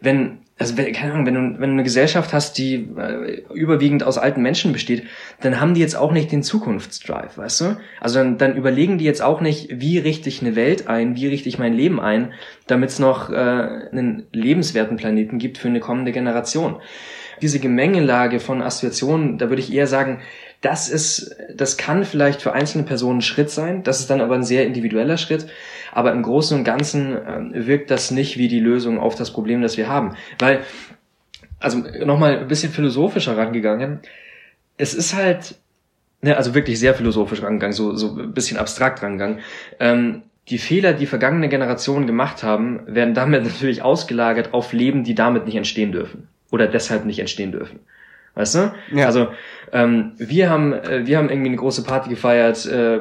Speaker 2: wenn also keine Ahnung, wenn du, wenn du eine Gesellschaft hast, die äh, überwiegend aus alten Menschen besteht, dann haben die jetzt auch nicht den Zukunftsdrive, weißt du? Also dann, dann überlegen die jetzt auch nicht, wie richte ich eine Welt ein, wie richte ich mein Leben ein, damit es noch äh, einen lebenswerten Planeten gibt für eine kommende Generation. Diese Gemengelage von Assoziationen, da würde ich eher sagen, das ist, das kann vielleicht für einzelne Personen ein Schritt sein, das ist dann aber ein sehr individueller Schritt, aber im Großen und Ganzen äh, wirkt das nicht wie die Lösung auf das Problem, das wir haben. Weil, also nochmal ein bisschen philosophischer rangegangen, es ist halt, ne, also wirklich sehr philosophisch rangegangen, so, so ein bisschen abstrakt rangegangen. Ähm, die Fehler, die vergangene Generationen gemacht haben, werden damit natürlich ausgelagert auf Leben, die damit nicht entstehen dürfen oder deshalb nicht entstehen dürfen. Weißt du? Ja. Also ähm, wir haben äh, wir haben irgendwie eine große Party gefeiert. Äh,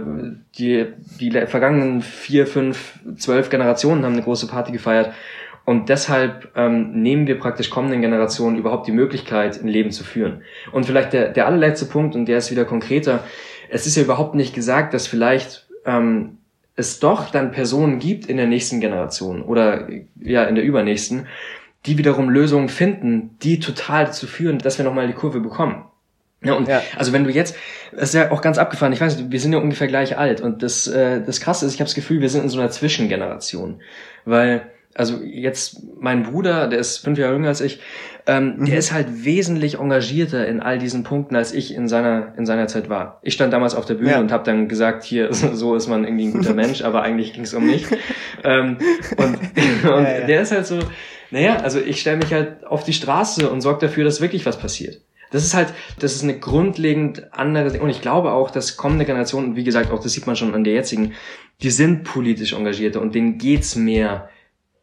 Speaker 2: die die vergangenen vier, fünf, zwölf Generationen haben eine große Party gefeiert. Und deshalb ähm, nehmen wir praktisch kommenden Generationen überhaupt die Möglichkeit, ein Leben zu führen. Und vielleicht der, der allerletzte Punkt, und der ist wieder konkreter, es ist ja überhaupt nicht gesagt, dass vielleicht ähm, es doch dann Personen gibt in der nächsten Generation oder ja in der übernächsten, die wiederum Lösungen finden, die total dazu führen, dass wir nochmal die Kurve bekommen. Ja, und ja. also wenn du jetzt, das ist ja auch ganz abgefahren, ich weiß nicht, wir sind ja ungefähr gleich alt und das, äh, das krasse ist, ich habe das Gefühl, wir sind in so einer Zwischengeneration. Weil, also jetzt mein Bruder, der ist fünf Jahre jünger als ich, ähm, mhm. der ist halt wesentlich engagierter in all diesen Punkten, als ich in seiner, in seiner Zeit war. Ich stand damals auf der Bühne ja. und habe dann gesagt, hier, so ist man irgendwie ein guter Mensch, aber eigentlich ging es um mich. ähm, und und ja, der ist halt so, naja, also ich stelle mich halt auf die Straße und sorge dafür, dass wirklich was passiert. Das ist halt, das ist eine grundlegend andere, und ich glaube auch, dass kommende Generationen, wie gesagt, auch das sieht man schon an der jetzigen, die sind politisch engagierte und denen geht's mehr,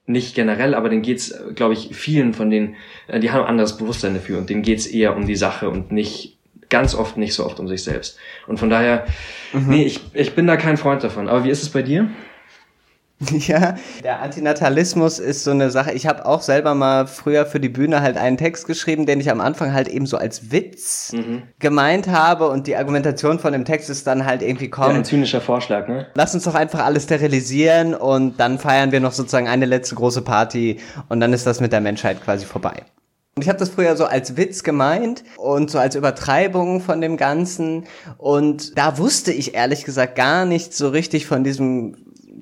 Speaker 2: nicht generell, aber denen geht's, glaube ich, vielen von denen, äh, die haben ein anderes Bewusstsein dafür und denen geht's eher um die Sache und nicht, ganz oft nicht so oft um sich selbst. Und von daher, mhm. nee, ich, ich bin da kein Freund davon. Aber wie ist es bei dir?
Speaker 1: Ja, der Antinatalismus ist so eine Sache. Ich habe auch selber mal früher für die Bühne halt einen Text geschrieben, den ich am Anfang halt eben so als Witz mhm. gemeint habe und die Argumentation von dem Text ist dann halt irgendwie kommen. Ja,
Speaker 2: ein zynischer Vorschlag, ne?
Speaker 1: Lass uns doch einfach alles sterilisieren und dann feiern wir noch sozusagen eine letzte große Party und dann ist das mit der Menschheit quasi vorbei. Und ich habe das früher so als Witz gemeint und so als Übertreibung von dem Ganzen. Und da wusste ich ehrlich gesagt gar nicht so richtig von diesem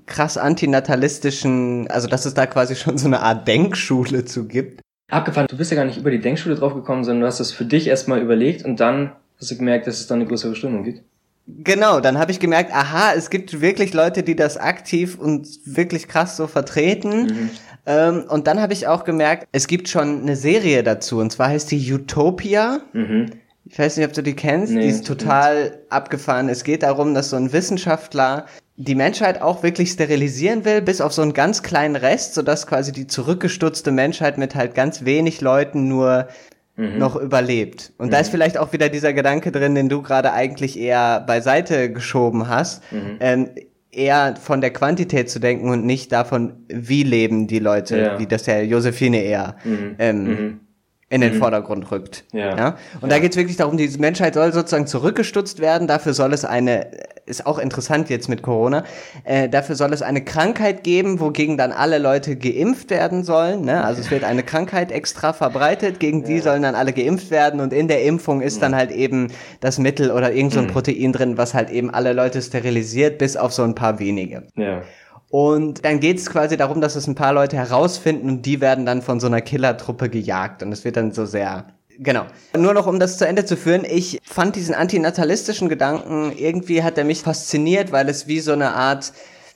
Speaker 1: krass antinatalistischen, also dass es da quasi schon so eine Art Denkschule zu gibt.
Speaker 2: Abgefahren, du bist ja gar nicht über die Denkschule draufgekommen, sondern du hast das für dich erstmal überlegt und dann hast du gemerkt, dass es da eine größere Strömung gibt.
Speaker 1: Genau, dann habe ich gemerkt, aha, es gibt wirklich Leute, die das aktiv und wirklich krass so vertreten. Mhm. Ähm, und dann habe ich auch gemerkt, es gibt schon eine Serie dazu, und zwar heißt die Utopia. Mhm. Ich weiß nicht, ob du die kennst. Nee, die ist total nicht. abgefahren. Es geht darum, dass so ein Wissenschaftler die Menschheit auch wirklich sterilisieren will, bis auf so einen ganz kleinen Rest, sodass quasi die zurückgestutzte Menschheit mit halt ganz wenig Leuten nur mhm. noch überlebt. Und mhm. da ist vielleicht auch wieder dieser Gedanke drin, den du gerade eigentlich eher beiseite geschoben hast. Mhm. Ähm, eher von der Quantität zu denken und nicht davon, wie leben die Leute, ja. wie das der Josephine eher mhm. ähm, mhm in den mhm. Vordergrund rückt. Ja. ja? Und ja. da geht es wirklich darum, die Menschheit soll sozusagen zurückgestutzt werden. Dafür soll es eine, ist auch interessant jetzt mit Corona, äh, dafür soll es eine Krankheit geben, wogegen dann alle Leute geimpft werden sollen. Ne? Also es wird eine Krankheit extra verbreitet, gegen die ja. sollen dann alle geimpft werden und in der Impfung ist dann halt eben das Mittel oder irgend so ein mhm. Protein drin, was halt eben alle Leute sterilisiert, bis auf so ein paar wenige. Ja. Und dann geht es quasi darum, dass es ein paar Leute herausfinden und die werden dann von so einer Killertruppe gejagt. Und es wird dann so sehr Genau. Nur noch um das zu Ende zu führen, ich fand diesen antinatalistischen Gedanken, irgendwie hat er mich fasziniert, weil es wie so eine Art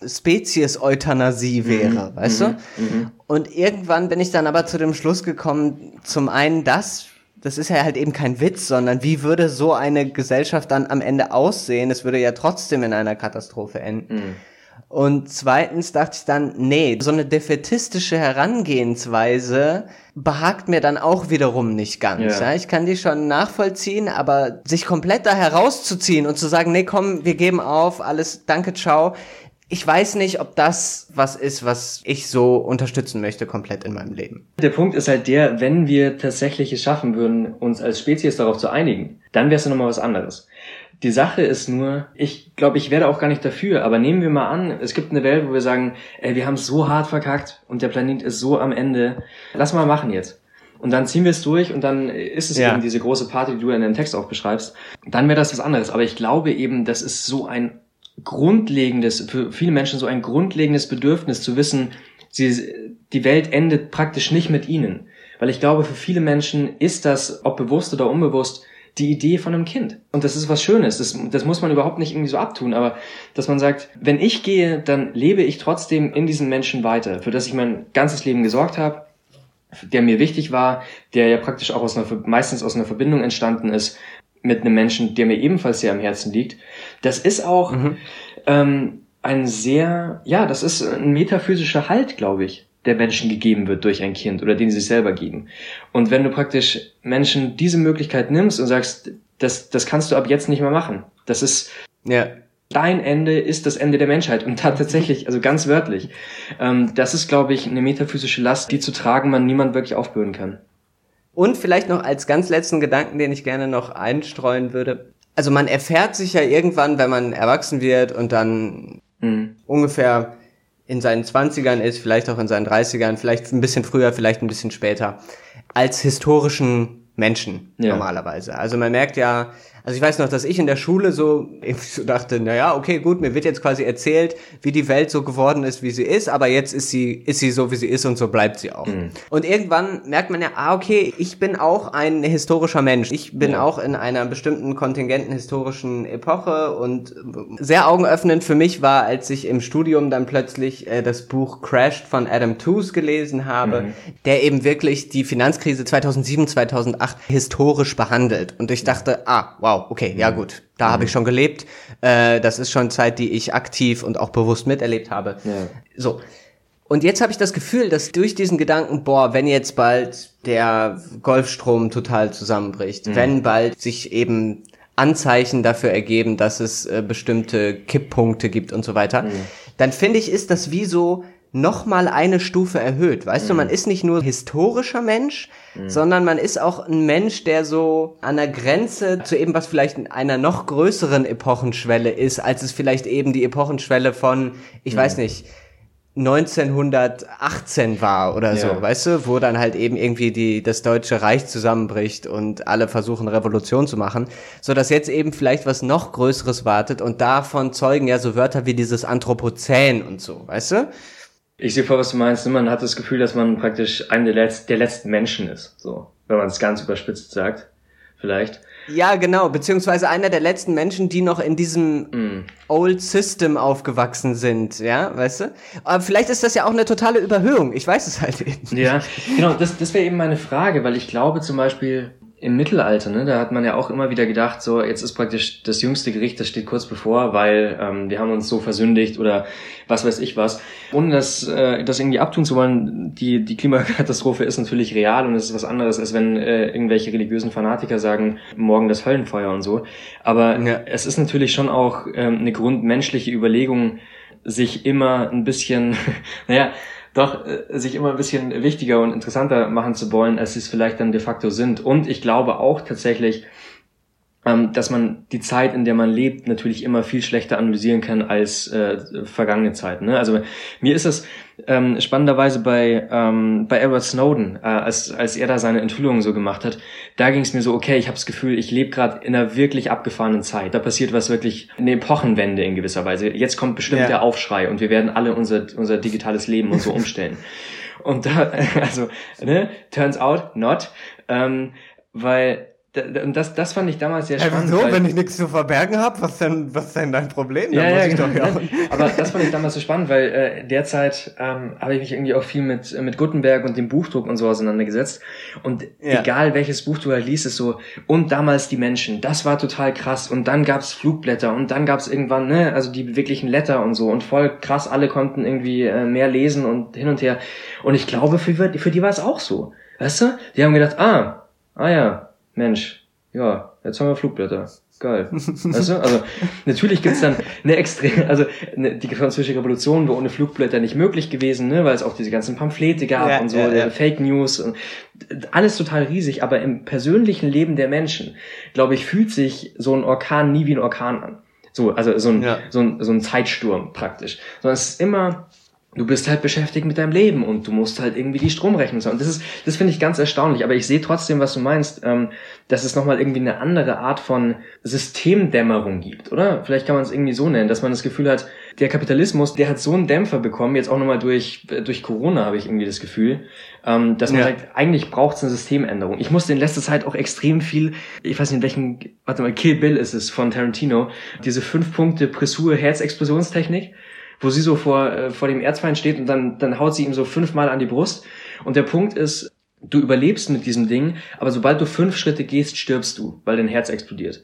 Speaker 1: Spezies-Euthanasie mhm. wäre, mhm. weißt du? Mhm. mhm. Und irgendwann bin ich dann aber zu dem Schluss gekommen, zum einen das, das ist ja halt eben kein Witz, sondern wie würde so eine Gesellschaft dann am Ende aussehen? Es würde ja trotzdem in einer Katastrophe enden. Mhm. Und zweitens dachte ich dann, nee, so eine defetistische Herangehensweise behagt mir dann auch wiederum nicht ganz. Ja. ja. Ich kann die schon nachvollziehen, aber sich komplett da herauszuziehen und zu sagen, nee, komm, wir geben auf, alles, danke, ciao. Ich weiß nicht, ob das was ist, was ich so unterstützen möchte komplett in meinem Leben.
Speaker 2: Der Punkt ist halt der, wenn wir tatsächlich es schaffen würden, uns als Spezies darauf zu einigen, dann wäre es ja nochmal was anderes. Die Sache ist nur, ich glaube, ich werde auch gar nicht dafür, aber nehmen wir mal an, es gibt eine Welt, wo wir sagen, ey, wir haben es so hart verkackt und der Planet ist so am Ende. Lass mal machen jetzt. Und dann ziehen wir es durch und dann ist es ja. eben diese große Party, die du in deinem Text auch beschreibst. Dann wäre das was anderes. Aber ich glaube eben, das ist so ein grundlegendes, für viele Menschen so ein grundlegendes Bedürfnis zu wissen, sie, die Welt endet praktisch nicht mit ihnen. Weil ich glaube, für viele Menschen ist das, ob bewusst oder unbewusst, die Idee von einem Kind. Und das ist was Schönes. Das, das muss man überhaupt nicht irgendwie so abtun. Aber dass man sagt, wenn ich gehe, dann lebe ich trotzdem in diesen Menschen weiter, für das ich mein ganzes Leben gesorgt habe, der mir wichtig war, der ja praktisch auch aus einer, meistens aus einer Verbindung entstanden ist mit einem Menschen, der mir ebenfalls sehr am Herzen liegt. Das ist auch mhm. ähm, ein sehr, ja, das ist ein metaphysischer Halt, glaube ich der Menschen gegeben wird durch ein Kind oder den sie sich selber geben. Und wenn du praktisch Menschen diese Möglichkeit nimmst und sagst, das, das kannst du ab jetzt nicht mehr machen. Das ist ja. dein Ende ist das Ende der Menschheit. Und da tatsächlich, also ganz wörtlich. Ähm, das ist, glaube ich, eine metaphysische Last, die zu tragen man niemand wirklich aufbürden kann.
Speaker 1: Und vielleicht noch als ganz letzten Gedanken, den ich gerne noch einstreuen würde. Also man erfährt sich ja irgendwann, wenn man erwachsen wird und dann mhm. ungefähr in seinen Zwanzigern ist, vielleicht auch in seinen Dreißigern, vielleicht ein bisschen früher, vielleicht ein bisschen später, als historischen Menschen ja. normalerweise. Also man merkt ja, Also ich weiß noch, dass ich in der Schule so, so dachte, naja, okay, gut, mir wird jetzt quasi erzählt, wie die Welt so geworden ist, wie sie ist, aber jetzt ist sie, ist sie so, wie sie ist und so bleibt sie auch. Mhm. Und irgendwann merkt man ja, ah, okay, ich bin auch ein historischer Mensch. Ich bin ja. auch in einer bestimmten kontingenten historischen Epoche und sehr augenöffnend für mich war, als ich im Studium dann plötzlich äh, das Buch Crashed von Adam Tooze gelesen habe, mhm. der eben wirklich die Finanzkrise 2007, 2008 historisch behandelt. Und ich dachte, ah, wow, wow, okay, ja mhm. gut, da mhm. habe ich schon gelebt. Äh, das ist schon Zeit, die ich aktiv und auch bewusst miterlebt habe. Ja. So. Und jetzt habe ich das Gefühl, dass durch diesen Gedanken, boah, wenn jetzt bald der Golfstrom total zusammenbricht, mhm. wenn bald sich eben Anzeichen dafür ergeben, dass es äh, bestimmte Kipppunkte gibt und so weiter, mhm. dann finde ich, ist das wie so noch mal eine Stufe erhöht. Weißt mhm. du, man ist nicht nur historischer Mensch, mhm. sondern man ist auch ein Mensch, der so an der Grenze zu eben was vielleicht in einer noch größeren Epochenschwelle ist, als es vielleicht eben die Epochenschwelle von, ich mhm. weiß nicht, 1918 war oder ja. so, weißt du, wo dann halt eben irgendwie die, das Deutsche Reich zusammenbricht und alle versuchen Revolution zu machen, so dass jetzt eben vielleicht was noch Größeres wartet und davon zeugen ja so Wörter wie dieses Anthropozän und so, weißt du?
Speaker 2: Ich sehe vor, was du meinst. Man hat das Gefühl, dass man praktisch einer der, Letz der letzten Menschen ist. So, wenn man es ganz überspitzt sagt, vielleicht.
Speaker 1: Ja, genau, beziehungsweise einer der letzten Menschen, die noch in diesem mm. Old System aufgewachsen sind, ja, weißt du? Aber vielleicht ist das ja auch eine totale Überhöhung, ich weiß es halt eben.
Speaker 2: Ja, genau, das, das wäre eben meine Frage, weil ich glaube zum Beispiel, im Mittelalter, ne, da hat man ja auch immer wieder gedacht, so jetzt ist praktisch das jüngste Gericht, das steht kurz bevor, weil ähm, wir haben uns so versündigt oder was weiß ich was. Ohne das, äh, das irgendwie abtun zu wollen, die, die Klimakatastrophe ist natürlich real und es ist was anderes, als wenn äh, irgendwelche religiösen Fanatiker sagen, morgen das Höllenfeuer und so. Aber ja. es ist natürlich schon auch ähm, eine grundmenschliche Überlegung, sich immer ein bisschen, naja, doch äh, sich immer ein bisschen wichtiger und interessanter machen zu wollen, als sie es vielleicht dann de facto sind. Und ich glaube auch tatsächlich, ähm, dass man die Zeit, in der man lebt, natürlich immer viel schlechter analysieren kann als äh, vergangene Zeiten. Ne? Also mir ist es ähm, spannenderweise bei ähm, bei Edward Snowden, äh, als als er da seine Enthüllungen so gemacht hat, da ging es mir so, okay, ich habe das Gefühl, ich lebe gerade in einer wirklich abgefahrenen Zeit. Da passiert was wirklich eine Epochenwende in gewisser Weise. Jetzt kommt bestimmt ja. der Aufschrei und wir werden alle unser unser digitales Leben und so umstellen. und da, also ne, turns out not, ähm, weil und das, das fand ich damals sehr spannend.
Speaker 1: Ja, wieso, wenn ich nichts zu verbergen habe, was denn, was denn dein Problem?
Speaker 2: Ja, ja, genau. ja. Aber das fand ich damals so spannend, weil äh, derzeit ähm, habe ich mich irgendwie auch viel mit mit Gutenberg und dem Buchdruck und so auseinandergesetzt. Und ja. egal welches Buch du halt liest, ist so und damals die Menschen, das war total krass. Und dann gab's Flugblätter und dann gab's irgendwann ne, also die beweglichen Letter und so und voll krass. Alle konnten irgendwie äh, mehr lesen und hin und her. Und ich glaube, für für die war es auch so, weißt du? Die haben gedacht, ah, ah ja Mensch, ja, jetzt haben wir Flugblätter. Geil. Weißt du? Also natürlich gibt's dann eine extrem, also eine, die französische Revolution war ohne Flugblätter nicht möglich gewesen, ne, weil es auch diese ganzen Pamphlete gab ja, und so, ja, ja. Fake News und alles total riesig, aber im persönlichen Leben der Menschen, glaube ich, fühlt sich so ein Orkan nie wie ein Orkan an. So, also so ein, so ein, so ein Zeitsturm praktisch. Sondern es ist immer du bist halt beschäftigt mit deinem Leben und du musst halt irgendwie die Stromrechnung zahlen. Und das ist, das finde ich ganz erstaunlich. Aber ich sehe trotzdem, was du meinst, ähm, dass es nochmal irgendwie eine andere Art von Systemdämmerung gibt, oder? Vielleicht kann man es irgendwie so nennen, dass man das Gefühl hat, der Kapitalismus, der hat so einen Dämpfer bekommen, jetzt auch nochmal durch, durch Corona habe ich irgendwie das Gefühl, ähm, dass man ja. sagt, eigentlich braucht es eine Systemänderung. Ich musste in letzter Zeit auch extrem viel, ich weiß nicht, in welchem, warte mal, Kill Bill ist es von Tarantino, diese fünf Punkte Pressur Herzexplosionstechnik wo sie so vor, äh, vor dem Erzfeind steht und dann, dann haut sie ihm so fünfmal an die Brust. Und der Punkt ist, du überlebst mit diesem Ding, aber sobald du fünf Schritte gehst, stirbst du, weil dein Herz explodiert.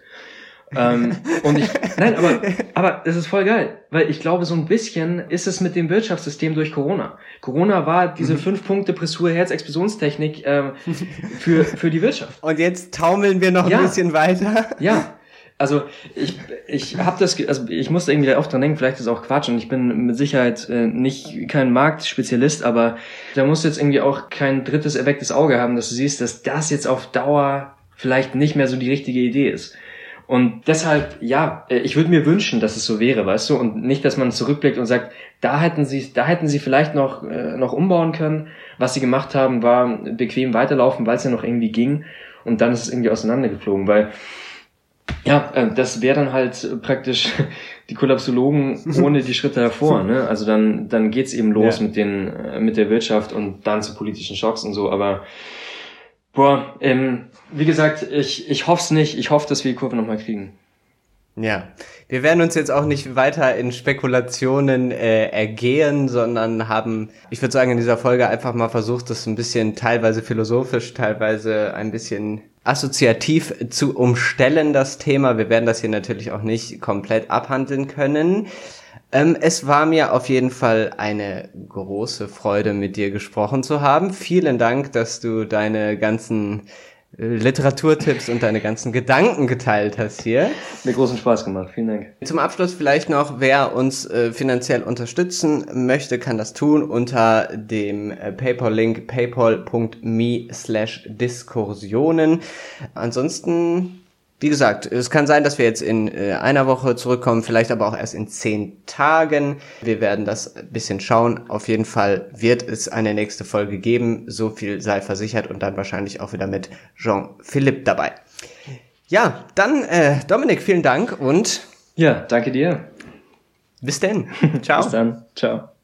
Speaker 2: ähm, und ich, nein, aber, aber das ist voll geil, weil ich glaube, so ein bisschen ist es mit dem Wirtschaftssystem durch Corona. Corona war diese mhm. fünf Punkte Pressur Herz-Explosionstechnik äh, für, für die Wirtschaft.
Speaker 1: Und jetzt taumeln wir noch ja. ein bisschen weiter.
Speaker 2: Ja, also ich, ich habe das, also ich musste irgendwie oft dran denken, vielleicht ist auch Quatsch und ich bin mit Sicherheit äh, nicht kein Marktspezialist, aber da musst du jetzt irgendwie auch kein drittes erwecktes Auge haben, dass du siehst, dass das jetzt auf Dauer vielleicht nicht mehr so die richtige Idee ist. Und deshalb, ja, äh, ich würde mir wünschen, dass es so wäre, weißt du, und nicht, dass man zurückblickt und sagt, da hätten sie, da hätten sie vielleicht noch, äh, noch umbauen können. Was sie gemacht haben, war bequem weiterlaufen, weil es ja noch irgendwie ging. Und dann ist es irgendwie auseinandergeflogen, weil Ja, äh, das wäre dann halt praktisch die Kollapsologen ohne die Schritte davor. Ne? Also dann, dann geht's eben los ja. mit, den, äh, mit der Wirtschaft und dann zu politischen Schocks und so. Aber boah, ähm, wie gesagt, ich, ich hoffe es nicht. Ich hoffe, dass wir die Kurve nochmal kriegen.
Speaker 1: Ja, wir werden uns jetzt auch nicht weiter in Spekulationen äh, ergehen, sondern haben, ich würde sagen, in dieser Folge einfach mal versucht, das ein bisschen teilweise philosophisch, teilweise ein bisschen assoziativ zu umstellen, das Thema. Wir werden das hier natürlich auch nicht komplett abhandeln können. Ähm, es war mir auf jeden Fall eine große Freude, mit dir gesprochen zu haben. Vielen Dank, dass du deine ganzen Literaturtipps und deine ganzen Gedanken geteilt hast hier.
Speaker 2: Mir großen Spaß gemacht. Vielen Dank.
Speaker 1: Zum Abschluss vielleicht noch, wer uns äh, finanziell unterstützen möchte, kann das tun unter dem äh, PayPal-Link paypal.me slash Diskursionen. Ansonsten wie gesagt, es kann sein, dass wir jetzt in äh, einer Woche zurückkommen, vielleicht aber auch erst in zehn Tagen. Wir werden das ein bisschen schauen. Auf jeden Fall wird es eine nächste Folge geben. So viel sei versichert und dann wahrscheinlich auch wieder mit Jean-Philippe dabei. Ja, dann äh, Dominik, vielen Dank und
Speaker 2: ja, danke dir.
Speaker 1: Bis denn.
Speaker 2: Ciao. Bis dann. Ciao.